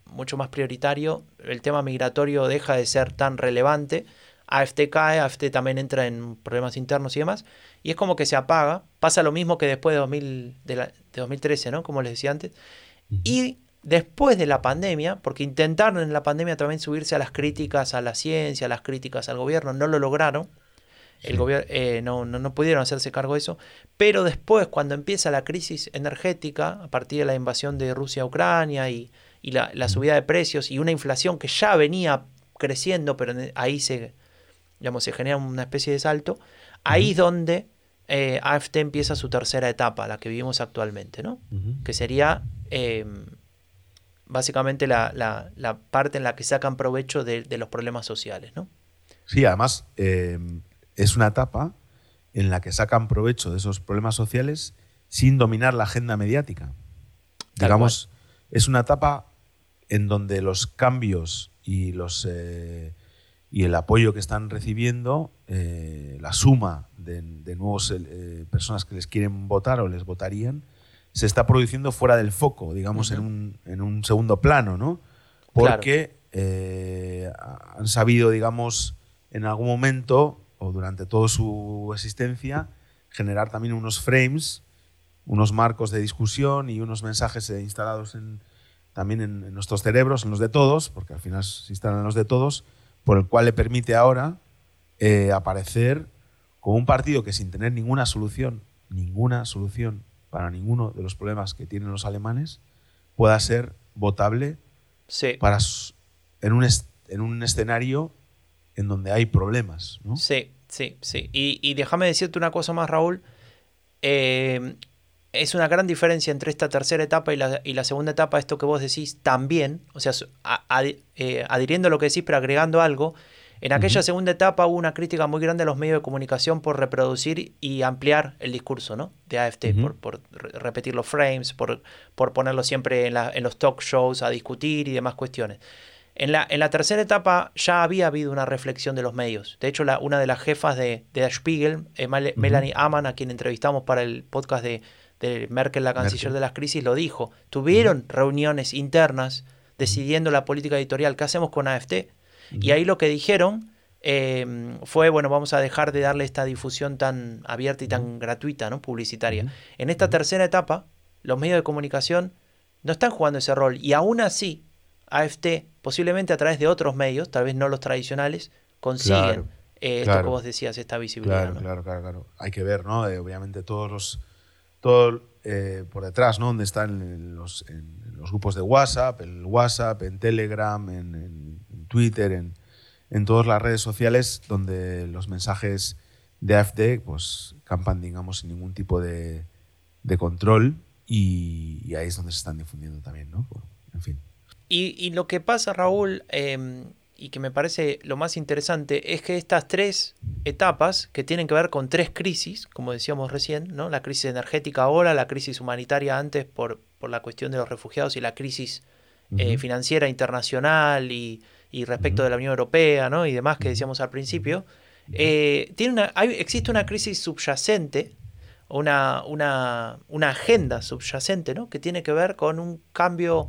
mucho más prioritario. El tema migratorio deja de ser tan relevante. AFT cae, AFT también entra en problemas internos y demás. Y es como que se apaga. Pasa lo mismo que después de, 2000, de, la- de 2013, ¿no? Como les decía antes. Y después de la pandemia, porque intentaron en la pandemia también subirse a las críticas a la ciencia, a las críticas al gobierno, no lo lograron. El gobierno eh, no, no, no pudieron hacerse cargo de eso. Pero después, cuando empieza la crisis energética, a partir de la invasión de Rusia a Ucrania y, y la, la subida de precios y una inflación que ya venía creciendo, pero en- ahí se, digamos, se genera una especie de salto, ahí es donde eh, AFT empieza su tercera etapa, la que vivimos actualmente, ¿no? Que sería eh, básicamente la, la- la parte en la que sacan provecho de, de los problemas sociales, ¿no? Sí, además eh, es una etapa en la que sacan provecho de esos problemas sociales sin dominar la agenda mediática. Tal Digamos, es una etapa en donde los cambios y los eh, y el apoyo que están recibiendo, eh, la suma de, de nuevos eh, personas que les quieren votar o les votarían, se está produciendo fuera del foco, digamos, en, un, en un segundo plano, ¿no? Porque han sabido, digamos, en algún momento o durante toda su existencia, generar también unos frames, unos marcos de discusión y unos mensajes instalados en, también en, en nuestros cerebros, en los de todos, porque al final se instalan en los de todos, por el cual le permite ahora eh, aparecer como un partido que sin tener ninguna solución, ninguna solución para ninguno de los problemas que tienen los alemanes, pueda ser votable Sí, para, en, un en un escenario en donde hay problemas. ¿no? sí, sí, sí. Y, y déjame decirte una cosa más, Raúl. eh, es una gran diferencia entre esta tercera etapa y la, y la segunda etapa, esto que vos decís también, o sea, a- a- eh, adhiriendo a lo que decís, pero agregando algo. En aquella segunda etapa hubo una crítica muy grande a los medios de comunicación por reproducir y ampliar el discurso ¿no? de AFT, por, por re- repetir los frames, por, por ponerlo siempre en, la- en los talk shows a discutir y demás cuestiones. En la, en la tercera etapa ya había habido una reflexión de los medios. De hecho, la, una de las jefas de, de Der Spiegel, eh, Mel- Melanie Amann, a quien entrevistamos para el podcast de, de Merkel, la canciller Merkel. de las crisis, lo dijo. Tuvieron reuniones internas decidiendo la política editorial. ¿Qué hacemos con AFT? Y ahí lo que dijeron eh, fue, bueno, vamos a dejar de darle esta difusión tan abierta y tan gratuita, ¿no? Publicitaria. En esta tercera etapa, los medios de comunicación no están jugando ese rol. Y aún así, AFT, posiblemente a través de otros medios, tal vez no los tradicionales, consiguen Claro, eh, esto que vos decías, esta visibilidad. Claro, ¿no? claro, claro, claro. Hay que ver, ¿no? Eh, obviamente todos los eh, por detrás, ¿no? Donde están los, en los grupos de WhatsApp, en WhatsApp, en Telegram, en, en- en Twitter, en, todas las redes sociales donde los mensajes de AFD pues campan, digamos, sin ningún tipo de, de control y, ahí es donde se están difundiendo también, ¿no? En fin. Y, lo que pasa, Raúl, eh, y que me parece lo más interesante, es que estas tres etapas, que tienen que ver con tres crisis, como decíamos recién, ¿no? la crisis energética ahora, la crisis humanitaria antes por, por la cuestión de los refugiados y la crisis eh, financiera internacional y, y respecto de la Unión Europea ¿no? y demás que decíamos al principio, eh, tiene una, hay- existe una crisis subyacente, una, una, una agenda subyacente, ¿no? que tiene que ver con un cambio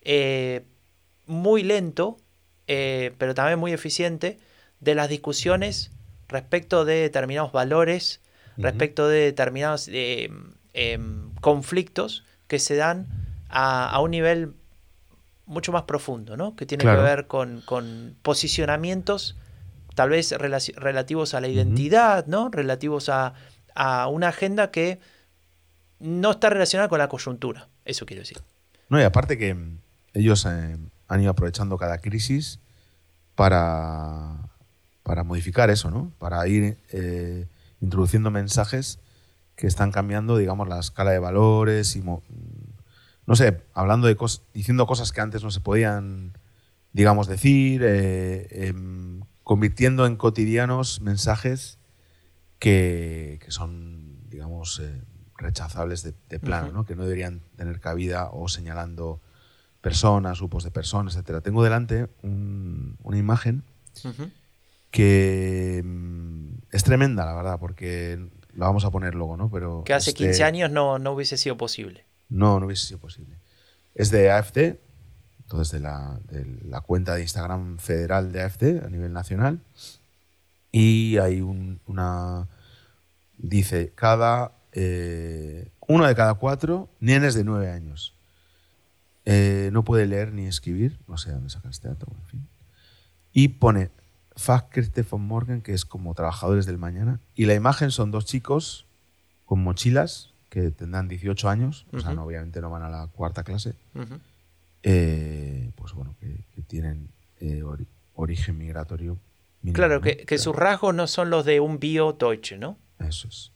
eh, muy lento, eh, pero también muy eficiente, de las discusiones respecto de determinados valores, respecto de determinados eh, em, conflictos que se dan a, a un nivel mucho más profundo, ¿no? que tiene Claro. que ver con, con posicionamientos tal vez relativos a la identidad, ¿no? relativos a, a una agenda que no está relacionada con la coyuntura, eso quiero decir. No, y aparte que mm, ellos eh, han ido aprovechando cada crisis para, para modificar eso, ¿no? Para ir eh, introduciendo mensajes que están cambiando, digamos, la escala de valores y, no sé, hablando de cosas, diciendo cosas que antes no se podían, digamos, decir, eh, em, convirtiendo en cotidianos mensajes que, que son, digamos, eh, rechazables de, de plano. ¿no? que no deberían tener cabida o señalando personas, grupos de personas, etcétera. Tengo delante un- una imagen que mm, es tremenda, la verdad, porque la vamos a poner luego, ¿no? Pero Que hace es de- 15 años no, no hubiese sido posible. no, no hubiese sido posible. Es de AFD, entonces de la, de la cuenta de Instagram federal de AFD a nivel nacional. Y hay un- una. Dice: cada. eh, uno de cada cuatro nenes de nueve años. Eh, no puede leer ni escribir, no sé dónde saca este dato, en fin. Y pone Fachkräfte von Morgen, que es como trabajadores del mañana. Y la imagen son dos chicos con mochilas que tendrán 18 años, o sea, no, obviamente no van a la cuarta clase, eh, pues bueno, que, que tienen eh, ori- origen migratorio. Claro, que, sus rasgos no son los de un bio-deutsche, ¿no? Eso es.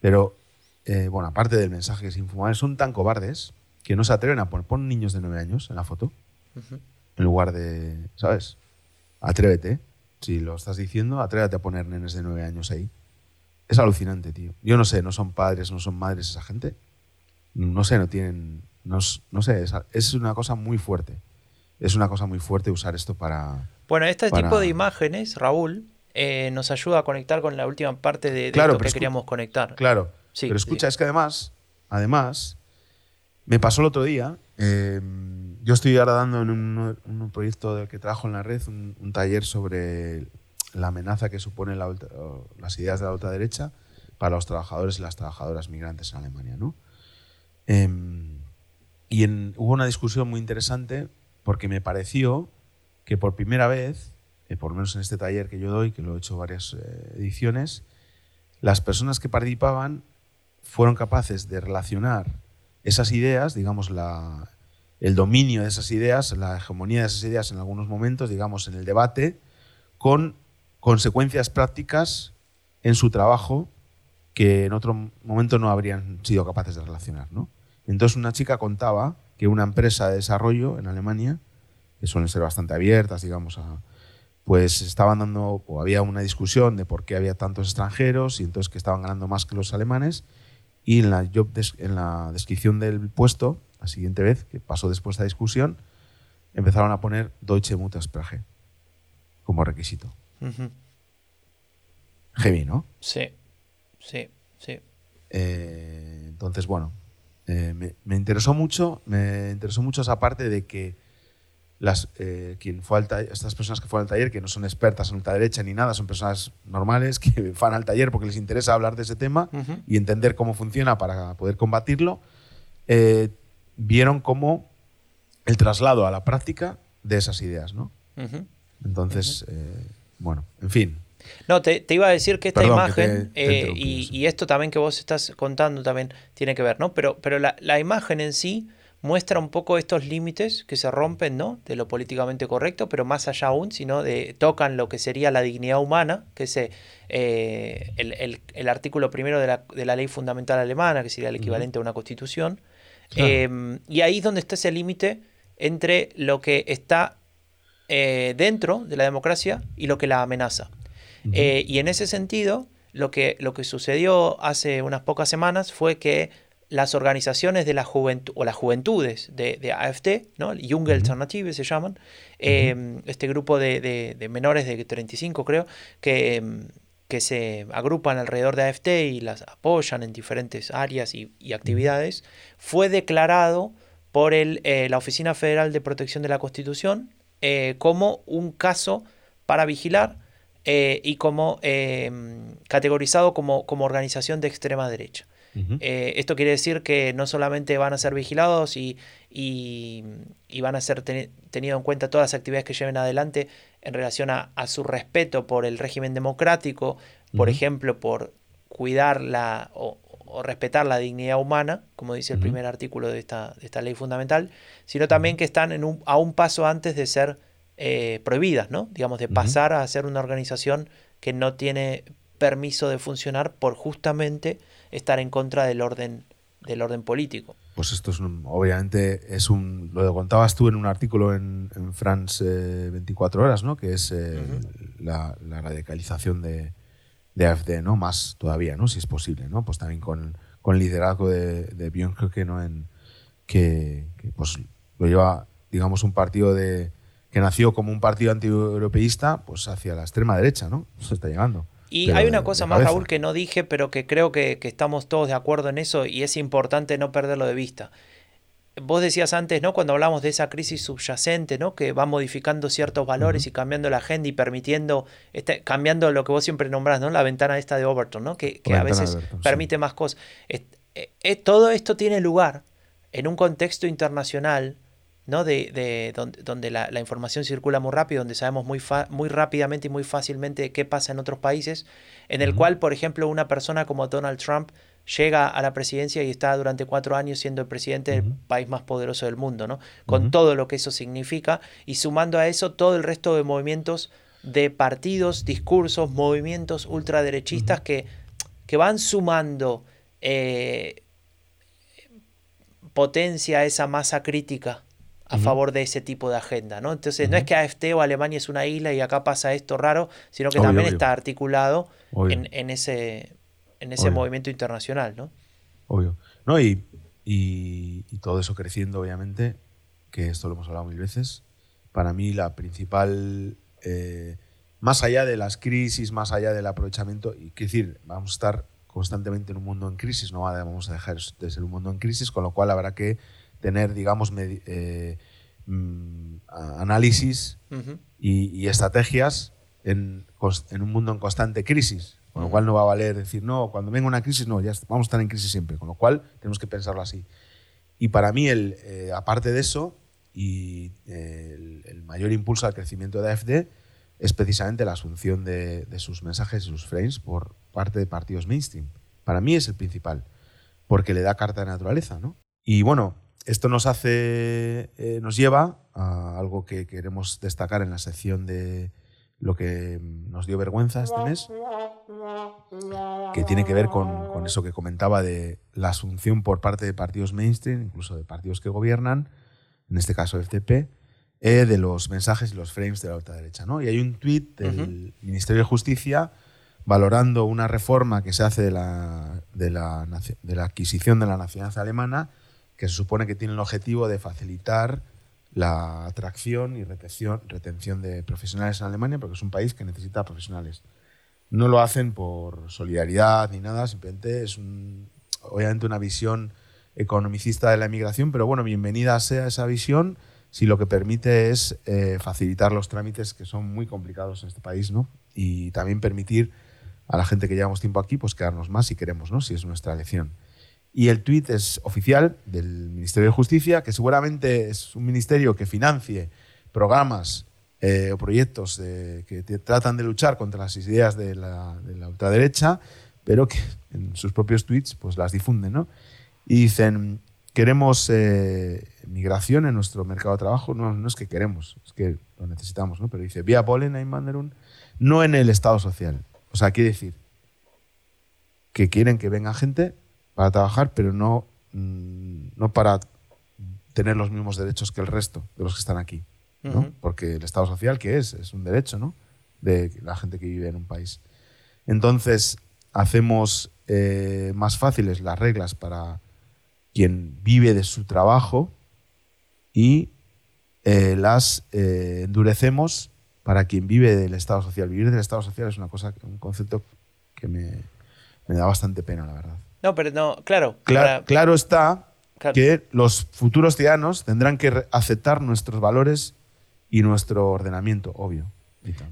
Pero, eh, bueno, aparte del mensaje que es infumable, son tan cobardes que no se atreven a poner, pon niños de 9 años en la foto, en lugar de, ¿sabes? Atrévete. Si lo estás diciendo, atrévete a poner nenes de 9 años ahí. Es alucinante, tío. Yo no sé, no son padres, no son madres esa gente. No sé, no tienen. No, no sé, es, es una cosa muy fuerte. Es una cosa muy fuerte usar esto para. Bueno, este Para- tipo de imágenes, Raúl, eh, nos ayuda a conectar con la última parte de, de Claro, esto que queríamos conectar. Claro. Sí, pero escucha, sí. es que además, además, me pasó el otro día. eh, yo estoy ahora dando en un, proyecto del que trabajo en la red un, taller sobre la amenaza que supone la ultra- o las ideas de la ultraderecha para los trabajadores y las trabajadoras migrantes en Alemania, ¿no? Em, y hubo una discusión muy interesante porque me pareció que por primera vez, eh, por lo menos en este taller que yo doy, que lo he hecho varias eh, ediciones, las personas que participaban fueron capaces de relacionar esas ideas, digamos, la, el dominio de esas ideas, la hegemonía de esas ideas en algunos momentos, digamos, en el debate, con consecuencias prácticas en su trabajo que en otro momento no habrían sido capaces de relacionar. ¿no? Entonces una chica contaba que una empresa de desarrollo en Alemania, que suelen ser bastante abiertas, digamos, pues estaban dando, o había una discusión de por qué había tantos extranjeros y entonces que estaban ganando más que los alemanes. Y en la, job en la descripción del puesto, la siguiente vez que pasó después de la discusión, empezaron a poner Deutsche Muttersprache como requisito. Heavy, ¿no? Sí, sí, sí. Eh, entonces, bueno, eh, me, interesó mucho, me interesó mucho esa parte de que las, eh, quien fue estas personas que fueron al taller, que no son expertas en ultraderecha ni nada, son personas normales que van al taller porque les interesa hablar de ese tema y entender cómo funciona para poder combatirlo, vieron cómo el traslado a la práctica de esas ideas, ¿no? Entonces, bueno, en fin, no, te, iba a decir que esta imagen, eh, y, esto también que vos estás contando también tiene que ver, ¿no? Pero, pero la, imagen en sí muestra un poco estos límites que se rompen, ¿no? De lo políticamente correcto, pero más allá aún, sino de tocan lo que sería la dignidad humana, que es eh, el, artículo primero de la, ley fundamental alemana, que sería el equivalente a una constitución. Em, y ahí es donde está ese límite entre lo que está eh, dentro de la democracia y lo que la amenaza. Eh, y en ese sentido, lo que, lo que sucedió hace unas pocas semanas fue que las organizaciones de la juventud o las juventudes de, AFD, ¿no? Junge Alternative se llaman, em, este grupo de, menores de 35 creo, que, em, que se agrupan alrededor de AFD y las apoyan en diferentes áreas y, actividades, fue declarado por el, eh, la Oficina Federal de Protección de la Constitución eh, como un caso para vigilar eh, y como em, categorizado como, como, organización de extrema derecha. Eh, esto quiere decir que no solamente van a ser vigilados y, y, van a ser tenido en cuenta todas las actividades que lleven adelante en relación a, su respeto por el régimen democrático, por ejemplo, por cuidar la, o, respetar la dignidad humana, como dice el primer artículo de esta, de esta ley fundamental, sino también que están en un, a un paso antes de ser eh, prohibidas, ¿no? Digamos, de pasar a ser una organización que no tiene permiso de funcionar por justamente estar en contra del orden, del orden político. Pues esto es obviamente es un lo contabas tú en un artículo en, en France 24 horas, ¿no? Que es eh, la, radicalización de, de AFD, ¿no? Más todavía, ¿no? Si es posible, ¿no? Pues también con, con el liderazgo de, de Björn ¿no? En, que, que, pues lo lleva, digamos, un partido de, que nació como un partido antieuropeísta, pues hacia la extrema derecha, ¿no? Se está llegando. Y hay una cosa más, Raúl, que no dije, pero que creo que, estamos todos de acuerdo en eso y es importante no perderlo de vista. Vos decías antes, ¿no? Cuando hablamos de esa crisis subyacente, ¿no? Que va modificando ciertos valores y cambiando la agenda y permitiendo, este, cambiando lo que vos siempre nombrás, ¿no? La ventana esta de Overton, ¿no? Que, a veces permite más cosas. Eh, eh, todo esto tiene lugar en un contexto internacional ¿no? de, de donde, donde la, información circula muy rápido, donde sabemos muy, muy rápidamente y muy fácilmente qué pasa en otros países, en el cual, por ejemplo, una persona como Donald Trump llega a la presidencia y está durante cuatro años siendo el presidente del país más poderoso del mundo, ¿no? con todo lo que eso significa, y sumando a eso todo el resto de movimientos de partidos, discursos, movimientos ultraderechistas que, que van sumando eh, potencia a esa masa crítica a favor de ese tipo de agenda, ¿no? Entonces, no es que AFT o Alemania es una isla y acá pasa esto raro, sino que también está articulado en, ese, en ese movimiento internacional, ¿no? Obvio. No, y, y, todo eso creciendo, obviamente, que esto lo hemos hablado mil veces, para mí la principal, eh, más allá de las crisis, más allá del aprovechamiento, y que decir, vamos a estar constantemente en un mundo en crisis, no vamos a dejar de ser un mundo en crisis, con lo cual habrá que tener, digamos, eh, mm, análisis y, estrategias en, un mundo en constante crisis. Con lo cual no va a valer decir, no, cuando venga una crisis, no, ya vamos a estar en crisis siempre. Con lo cual tenemos que pensarlo así. Y para mí, el, eh, aparte de eso, y eh, el, mayor impulso al crecimiento de AFD es precisamente la asunción de, de, sus mensajes y sus frames por parte de partidos mainstream. Para mí es el principal, porque le da carta de naturaleza. ¿no? Y bueno, esto nos hace, eh, nos lleva a algo que queremos destacar en la sección de lo que nos dio vergüenza este mes. que tiene que ver con, con, eso que comentaba de la asunción por parte de partidos mainstream, incluso de partidos que gobiernan, en este caso FTP, eh, de los mensajes y los frames de la ultraderecha. ¿no? Y hay un tuit del Ministerio de Justicia valorando una reforma que se hace de la, de la, de la adquisición de la nacionalidad alemana, que se supone que tiene el objetivo de facilitar la atracción y retención, de profesionales en Alemania, porque es un país que necesita profesionales. No lo hacen por solidaridad ni nada, simplemente es un, obviamente una visión economicista de la inmigración, pero bueno, bienvenida sea esa visión si lo que permite es eh, facilitar los trámites que son muy complicados en este país, ¿no? Y también permitir a la gente que llevamos tiempo aquí, pues quedarnos más si queremos, ¿no? Si es nuestra elección. Y el tuit es oficial del Ministerio de Justicia, que seguramente es un ministerio que financie programas eh, o proyectos que tratan de luchar contra las ideas de la, ultraderecha, pero que en sus propios tweets pues, las difunden. ¿no? Y dicen, queremos eh, migración en nuestro mercado de trabajo. No, no es que queremos, es que lo necesitamos. ¿no? Pero dice, vía Polen, Manderun, no en el Estado social. O sea, quiere decir que quieren que venga gente para trabajar, pero no, mm, no para tener los mismos derechos que el resto de los que están aquí. ¿no? Porque el Estado social, ¿qué es? Es un derecho ¿no? de la gente que vive en un país. Entonces, hacemos eh, más fáciles las reglas para quien vive de su trabajo y eh, las eh, endurecemos para quien vive del Estado social. Vivir del Estado social es una cosa, un concepto que me, me da bastante pena, la verdad. No, pero no, claro. Claro, está que los futuros ciudadanos tendrán que aceptar nuestros valores y nuestro ordenamiento, obvio.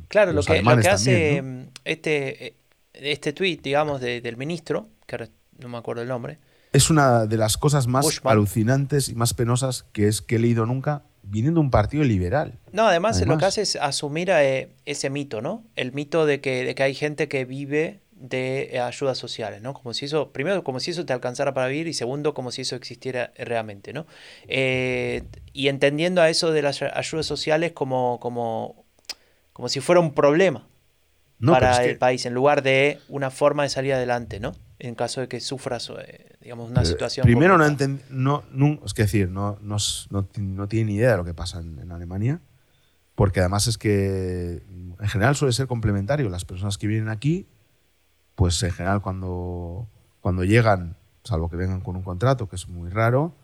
Claro, lo que, lo que, hace mm, este, este tweet, digamos, del ministro, que no me acuerdo el nombre. Es una de las cosas más alucinantes y más penosas que, es, que he leído nunca viniendo de un partido liberal. No, además, lo que hace es asumir eh, ese mito, ¿no? El mito de que, de que hay gente que vive de eh, ayudas sociales, ¿no? Como si eso, primero, como si eso te alcanzara para vivir y segundo, como si eso existiera realmente, ¿no? Eh, y entendiendo a eso de las ayudas sociales como, como, como si fuera un problema para el país, en lugar de una forma de salir adelante, ¿no? En caso de que sufras, eh, digamos, una situación... Primero, no, no, no, es que decir, no, no, no, tiene ni idea de lo que pasa en, en Alemania, porque además es que en general suele ser complementario. Las personas que vienen aquí pues en general cuando, cuando llegan, salvo que vengan con un contrato, que es muy raro,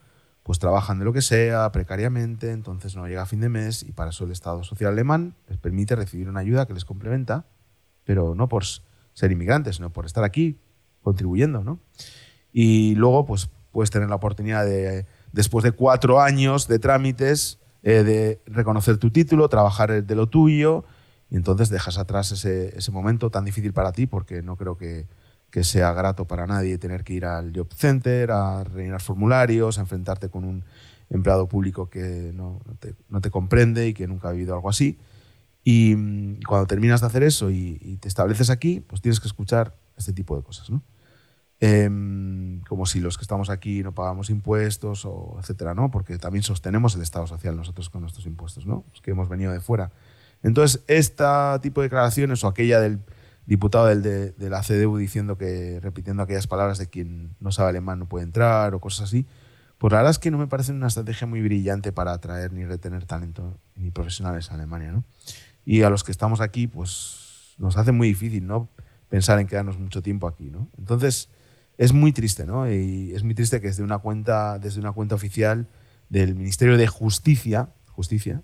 pues trabajan de lo que sea, precariamente, entonces no llega a fin de mes y para eso el Estado social alemán les permite recibir una ayuda que les complementa, pero no por ser inmigrantes, sino por estar aquí contribuyendo, ¿no? Y luego, pues puedes tener la oportunidad de, después de cuatro años de trámites, eh, de reconocer tu título, trabajar de lo tuyo, entonces dejas atrás ese, ese momento tan difícil para ti porque no creo que, que, sea grato para nadie tener que ir al job center, a rellenar formularios, a enfrentarte con un empleado público que no, te, no te, comprende y que nunca ha vivido algo así. Y mm, cuando terminas de hacer eso y, te estableces aquí, pues tienes que escuchar este tipo de cosas, ¿no? Em, como si los que estamos aquí no pagamos impuestos, o etcétera, ¿no? Porque también sostenemos el Estado social nosotros con nuestros impuestos, ¿no? Los que hemos venido de fuera. Entonces, este tipo de declaraciones o aquella del diputado del, de, la CDU diciendo que, repitiendo aquellas palabras de quien no sabe alemán no puede entrar o cosas así, pues la verdad es que no me parece una estrategia muy brillante para atraer ni retener talento ni profesionales a Alemania. ¿no? Y a los que estamos aquí, pues nos hace muy difícil ¿no? pensar en quedarnos mucho tiempo aquí. ¿no? Entonces, es muy triste, ¿no? Y es muy triste que desde una cuenta, desde una cuenta oficial del Ministerio de Justicia, Justicia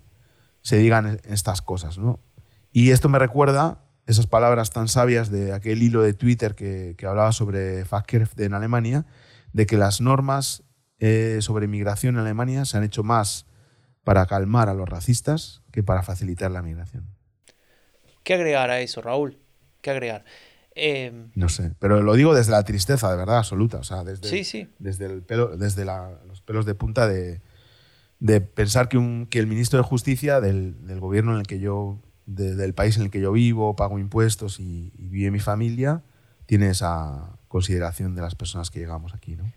se digan estas cosas. ¿no? Y esto me recuerda esas palabras tan sabias de aquel hilo de Twitter que, hablaba sobre Fachkräfte en Alemania, de que las normas eh, sobre migración en Alemania se han hecho más para calmar a los racistas que para facilitar la migración. ¿Qué agregar a eso, Raúl? ¿Qué agregar? Em, no sé, pero lo digo desde la tristeza, de verdad, absoluta. O sea, desde, sí, sí. desde, el pelo, desde los pelos de punta de, de pensar que, un, que el ministro de Justicia del, gobierno en el que yo, del país en el que yo vivo, pago impuestos y, vive mi familia, tiene esa consideración de las personas que llegamos aquí. ¿no?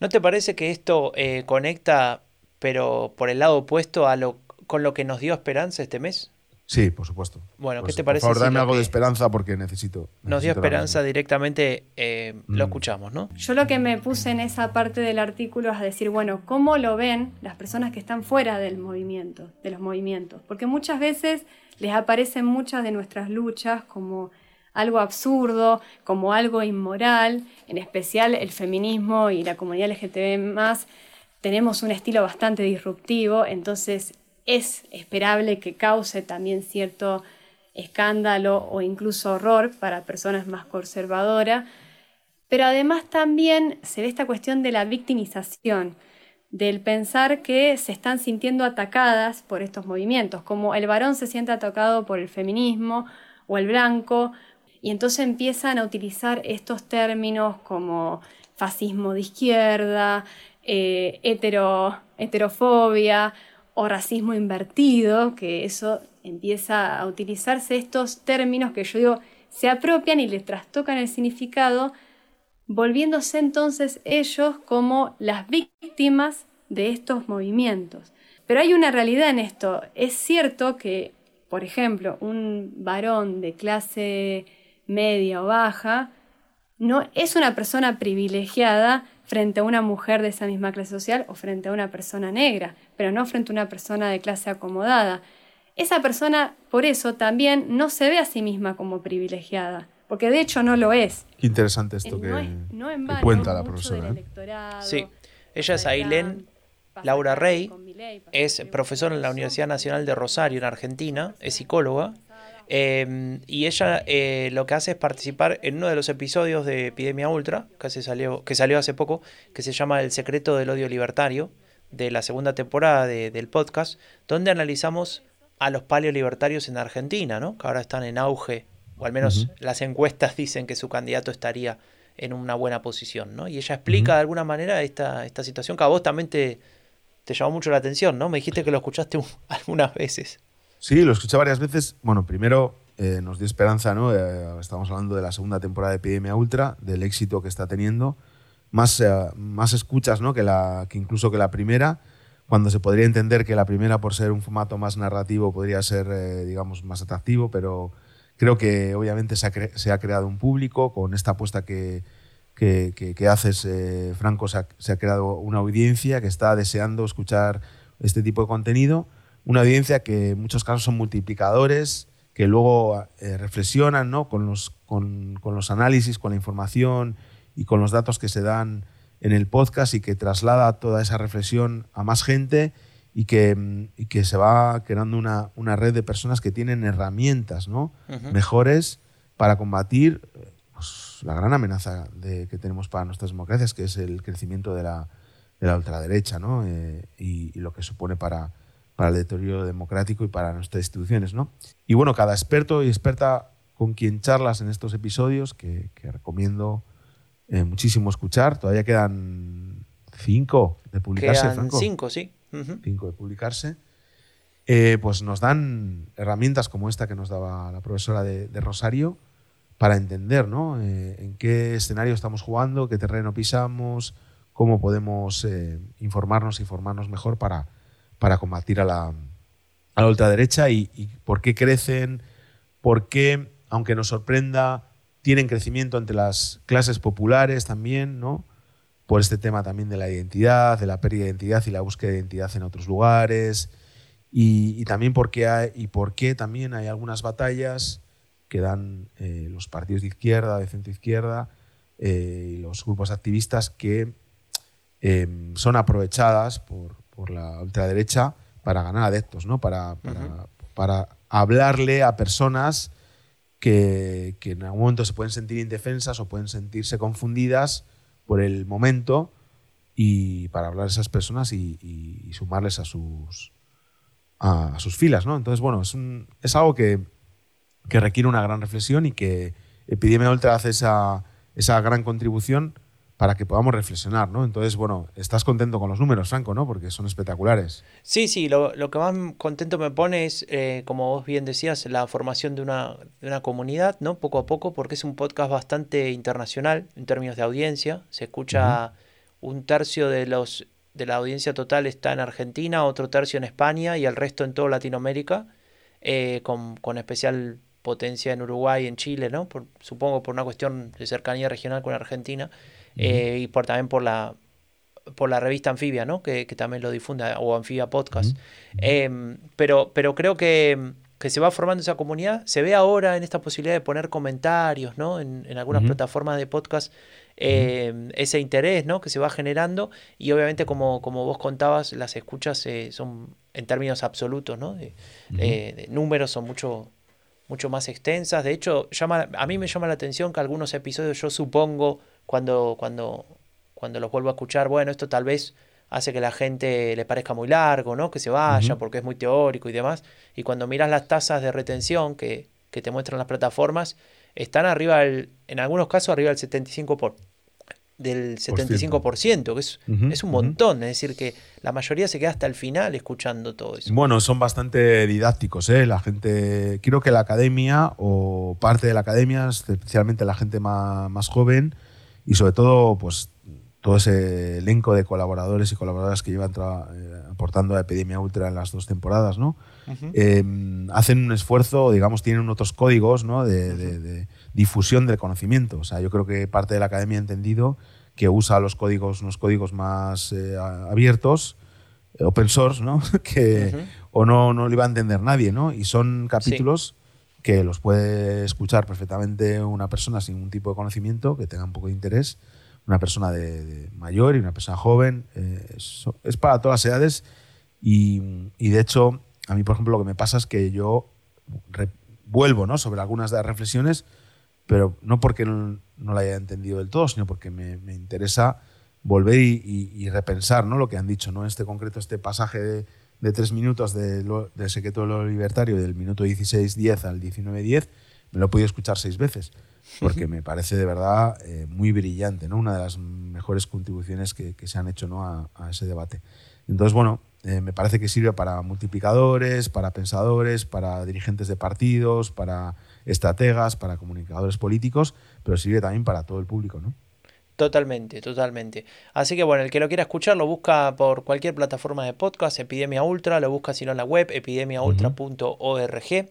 ¿No te parece que esto eh, conecta, pero por el lado opuesto, a lo, con lo que nos dio esperanza este mes? Sí, por supuesto. Bueno, ¿qué te parece Por favor, si dame algo de que esperanza porque necesito. Nos dio esperanza directamente, eh, lo Mm. escuchamos, ¿no? Yo lo que me puse en esa parte del artículo es decir, bueno, ¿cómo lo ven las personas que están fuera del movimiento, de los movimientos? Porque muchas veces les aparecen muchas de nuestras luchas como algo absurdo, como algo inmoral, en especial el feminismo y la comunidad LGTB más tenemos un estilo bastante disruptivo, entonces es esperable que cause también cierto escándalo o incluso horror para personas más conservadoras. Pero además también se ve esta cuestión de la victimización, del pensar que se están sintiendo atacadas por estos movimientos, como el varón se siente atacado por el feminismo o el blanco, y entonces empiezan a utilizar estos términos como fascismo de izquierda, eh, hetero- heterofobia o racismo invertido, que eso empieza a utilizarse estos términos que yo digo se apropian y les trastocan el significado, volviéndose entonces ellos como las víctimas de estos movimientos. Pero hay una realidad en esto. Es cierto que, por ejemplo, un varón de clase media o baja no es una persona privilegiada frente a una mujer de esa misma clase social o frente a una persona negra, pero no frente a una persona de clase acomodada. Esa persona, por eso, también no se ve a sí misma como privilegiada, porque de hecho no lo es. Qué interesante esto que, no es- no en que cuenta la profesora. ¿eh? Sí. Ella es Ailén Laura Rey, es profesora en la Universidad Nacional de Rosario, en Argentina, es psicóloga. Eh, y ella eh, lo que hace es participar en uno de los episodios de Epidemia Ultra, que, se salió, que salió hace poco, que se llama El secreto del odio libertario, de la segunda temporada de- del podcast, donde analizamos a los paleolibertarios en Argentina, ¿no? que ahora están en auge, o al menos las encuestas dicen que su candidato estaría en una buena posición. ¿no? Y ella explica de alguna manera esta, esta situación que a vos también te, te llamó mucho la atención, ¿no? Me dijiste que lo escuchaste un- algunas veces. Sí, lo escuché varias veces. Bueno, primero eh, nos dio esperanza, ¿no? Eh, estamos hablando de la segunda temporada de Epidemia Ultra, del éxito que está teniendo. Más, eh, más escuchas, ¿no? Que, incluso que la primera, cuando se podría entender que la primera, por ser un formato más narrativo, podría ser, digamos, más atractivo, pero creo que obviamente se ha, creado un público con esta apuesta que, que, que- haces, Franco, se ha creado una audiencia que está deseando escuchar este tipo de contenido una audiencia que en muchos casos son multiplicadores, que luego eh, reflexionan ¿no? con, los, con, con los análisis, con la información y con los datos que se dan en el podcast y que traslada toda esa reflexión a más gente y que, mm, y que se va creando una, una red de personas que tienen herramientas ¿no? Mejores para combatir pues, la gran amenaza de- que tenemos para nuestras democracias, que es el crecimiento de la, de la ultraderecha ¿no? Eh, y, y lo que supone para, para el deterioro democrático y para nuestras instituciones. ¿no? Y bueno, cada experto y experta con quien charlas en estos episodios, que, que recomiendo eh, muchísimo escuchar, todavía quedan cinco de publicarse, Quedan Franco cinco, sí. Ujú. cinco de publicarse, eh, pues nos dan herramientas como esta que nos daba la profesora de, de Rosario para entender ¿no? Eh, en qué escenario estamos jugando, qué terreno pisamos, cómo podemos eh, informarnos y formarnos mejor para, para combatir a la, a la ultraderecha y, y por qué crecen, por qué, aunque nos sorprenda, tienen crecimiento entre las clases populares también, ¿no? por este tema también de la identidad, de la pérdida de identidad y la búsqueda de identidad en otros lugares, y, también porque hay, y por qué también hay algunas batallas que dan eh, los partidos de izquierda, de centro izquierda, eh, y los grupos activistas que eh, son aprovechadas por, por la ultraderecha para ganar adeptos, ¿no? para, para, hablarle a personas que, que en algún momento se pueden sentir indefensas o pueden sentirse confundidas por el momento y para hablar a esas personas y, y- y sumarles a sus, a, a sus filas. ¿no? Entonces, bueno, es, un- es algo que, que requiere una gran reflexión y que Epidemia Ultra hace esa, esa gran contribución para que podamos reflexionar. ¿no? Entonces, bueno, estás contento con los números, Franco, ¿no? porque son espectaculares. Sí, sí, lo, lo que más contento me pone es, eh, como vos bien decías, la formación de una, de una comunidad, ¿no? Poco a poco, porque es un podcast bastante internacional en términos de audiencia. Se escucha un tercio de los de la audiencia total está en Argentina, otro tercio en España y el resto en toda Latinoamérica. eh, con, con especial potencia en Uruguay y en Chile, ¿no? Por, supongo por una cuestión de cercanía regional con Argentina eh, y por, también por la, por la revista Anfibia, ¿no? Que, que también lo difunde, o Anfibia Podcast. Em, pero, pero creo que, que, se va formando esa comunidad. Se ve ahora en esta posibilidad de poner comentarios, ¿no? En, en algunas plataformas de podcast. Eh, ese interés ¿no? que se va generando y obviamente como, como vos contabas las escuchas eh, son en términos absolutos ¿no? de, eh, de números son mucho mucho más extensas de hecho llama a mí me llama la atención que algunos episodios yo supongo cuando cuando cuando los vuelvo a escuchar bueno esto tal vez hace que la gente le parezca muy largo no que se vaya porque es muy teórico y demás y cuando miras las tasas de retención que, que te muestran las plataformas están arriba, del, en algunos casos, arriba del 75%. Por, del 75%, que es, uh -huh, es un montón. Uh -huh. Es decir, que la mayoría se queda hasta el final escuchando todo eso. Bueno, son bastante didácticos, ¿eh? La gente. Quiero que la academia, o parte de la academia, especialmente la gente más, más joven, y sobre todo, pues todo ese elenco de colaboradores y colaboradoras que llevan eh, aportando a Epidemia Ultra en las dos temporadas, ¿no? Uh -huh. eh, hacen un esfuerzo, digamos, tienen otros códigos ¿no? de, -huh. de, de, difusión del conocimiento. O sea, yo creo que parte de la academia ha entendido que usa los códigos, unos códigos más eh, abiertos, eh, open source, ¿no? que uh -huh. o no, no lo iba a entender nadie, ¿no? Y son capítulos sí. Que los puede escuchar perfectamente una persona sin ningún tipo de conocimiento, que tenga un poco de interés una persona de, mayor y una persona joven. Eh, es, para todas las edades y, y, de hecho, a mí, por ejemplo, lo que me pasa es que yo vuelvo ¿no? sobre algunas de las reflexiones, pero no porque no, la haya entendido del todo, sino porque me, me interesa volver y, repensar ¿no? lo que han dicho. ¿no? Este concreto, este pasaje de, de tres minutos del de secreto de lo libertario, del minuto 16.10 al 19.10, me lo he podido escuchar seis veces porque me parece de verdad eh, muy brillante, ¿no? una de las mejores contribuciones que, que se han hecho ¿no? a, a, ese debate. Entonces, bueno, eh, me parece que sirve para multiplicadores, para pensadores, para dirigentes de partidos, para estrategas, para comunicadores políticos, pero sirve también para todo el público, ¿no? Totalmente, totalmente. Así que bueno, el que lo quiera escuchar lo busca por cualquier plataforma de podcast, Epidemia Ultra, lo busca si no en la web, epidemiaultra.org.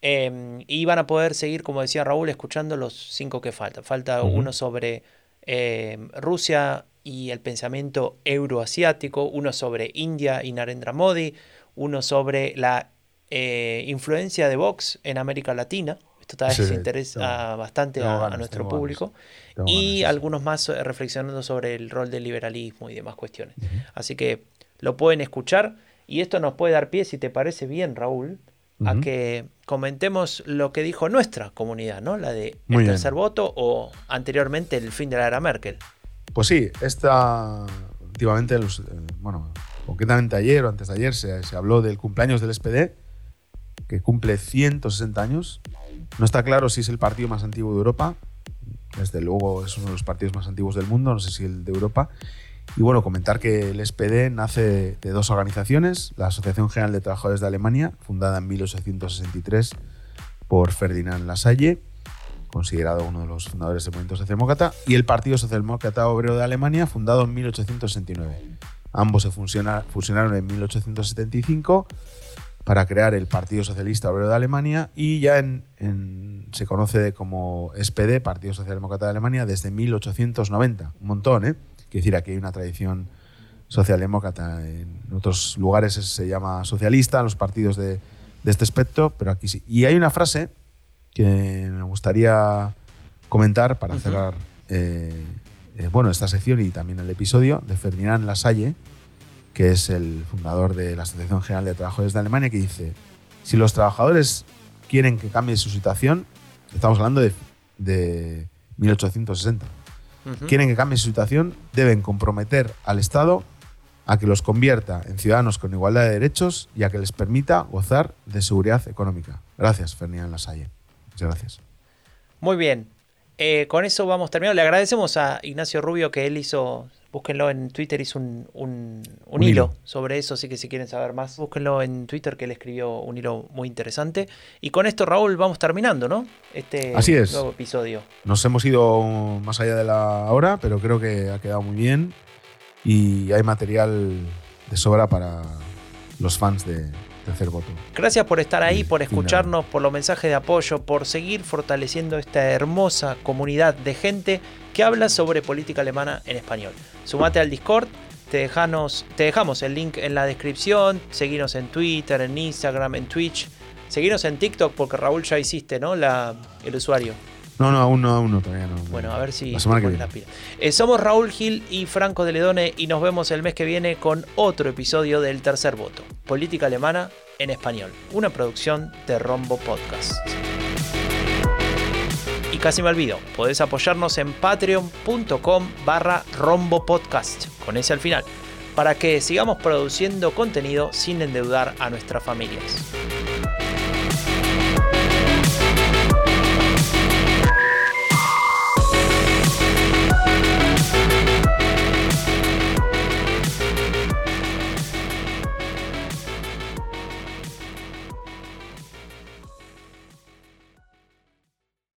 Eh, y van a poder seguir, como decía Raúl, escuchando los cinco que faltan. Falta uh -huh. uno sobre eh, Rusia y el pensamiento euroasiático, uno sobre India y Narendra Modi, uno sobre la eh, influencia de Vox en América Latina. Esto tal vez sí, interesa bastante a, ganas, a, nuestro público. y algunos más eh, reflexionando sobre el rol del liberalismo y demás cuestiones. Uh -huh. Así que lo pueden escuchar y esto nos puede dar pie, si te parece bien, Raúl, a uh -huh. que comentemos lo que dijo nuestra comunidad, ¿no? La de el tercer voto o anteriormente el fin de la era Merkel. Pues sí, esta últimamente, los, eh, bueno, concretamente ayer o antes de ayer se, se, habló del cumpleaños del SPD, que cumple 160 años. No está claro si es el partido más antiguo de Europa, desde luego es uno de los partidos más antiguos del mundo, no sé si el de Europa. Y bueno, comentar que el SPD nace de dos organizaciones, la Asociación General de Trabajadores de Alemania, fundada en 1863 por Ferdinand Lasalle, considerado uno de los fundadores del movimiento socialdemócrata, y el Partido Socialdemócrata Obrero de Alemania, fundado en 1869. Ambos se fusionaron en 1875 para crear el Partido Socialista Obrero de Alemania y ya en, en, se conoce como SPD, Partido Socialdemócrata de Alemania, desde 1890. Un montón, ¿eh? Quiere decir, aquí hay una tradición socialdemócrata. En otros lugares se llama socialista, los partidos de, de este espectro, pero aquí sí. Y hay una frase que me gustaría comentar para cerrar eh, eh, bueno, esta sección y también el episodio de Ferdinand Lasalle, que es el fundador de la Asociación General de Trabajadores de Alemania, que dice, si los trabajadores quieren que cambie su situación, estamos hablando de, de 1860, uh -huh. quieren que cambie su situación, deben comprometer al Estado a que los convierta en ciudadanos con igualdad de derechos y a que les permita gozar de seguridad económica. Gracias, Ferdinand Lasalle. Muchas gracias. Muy bien. Eh, con eso vamos terminando. Le agradecemos a Ignacio Rubio que él hizo, búsquenlo en Twitter, hizo un, un, un, un hilo, hilo, sobre eso, así que si quieren saber más, búsquenlo en Twitter que él escribió un hilo muy interesante. Y con esto, Raúl, vamos terminando, ¿no? Este así es. nuevo episodio. Nos hemos ido más allá de la hora, pero creo que ha quedado muy bien y hay material de sobra para los fans de, tercer voto. Gracias por estar ahí, por escucharnos, por los mensajes de apoyo, por seguir fortaleciendo esta hermosa comunidad de gente que habla sobre política alemana en español. Sumate al Discord, te, dejanos- te dejamos el link en la descripción, seguinos en Twitter, en Instagram, en Twitch, seguinos en TikTok porque Raúl ya hiciste, ¿no? La, el usuario. No, no, aún no, aún no, todavía no. Bueno, a ver si La semana que viene. Eh, somos Raúl Gil y Franco de Ledone y nos vemos el mes que viene con otro episodio del Tercer Voto, Política Alemana en Español, una producción de Rombo Podcast. Y casi me olvido, podés apoyarnos en patreon.com barra Rombo Podcast, con ese al final, para que sigamos produciendo contenido sin endeudar a nuestras familias.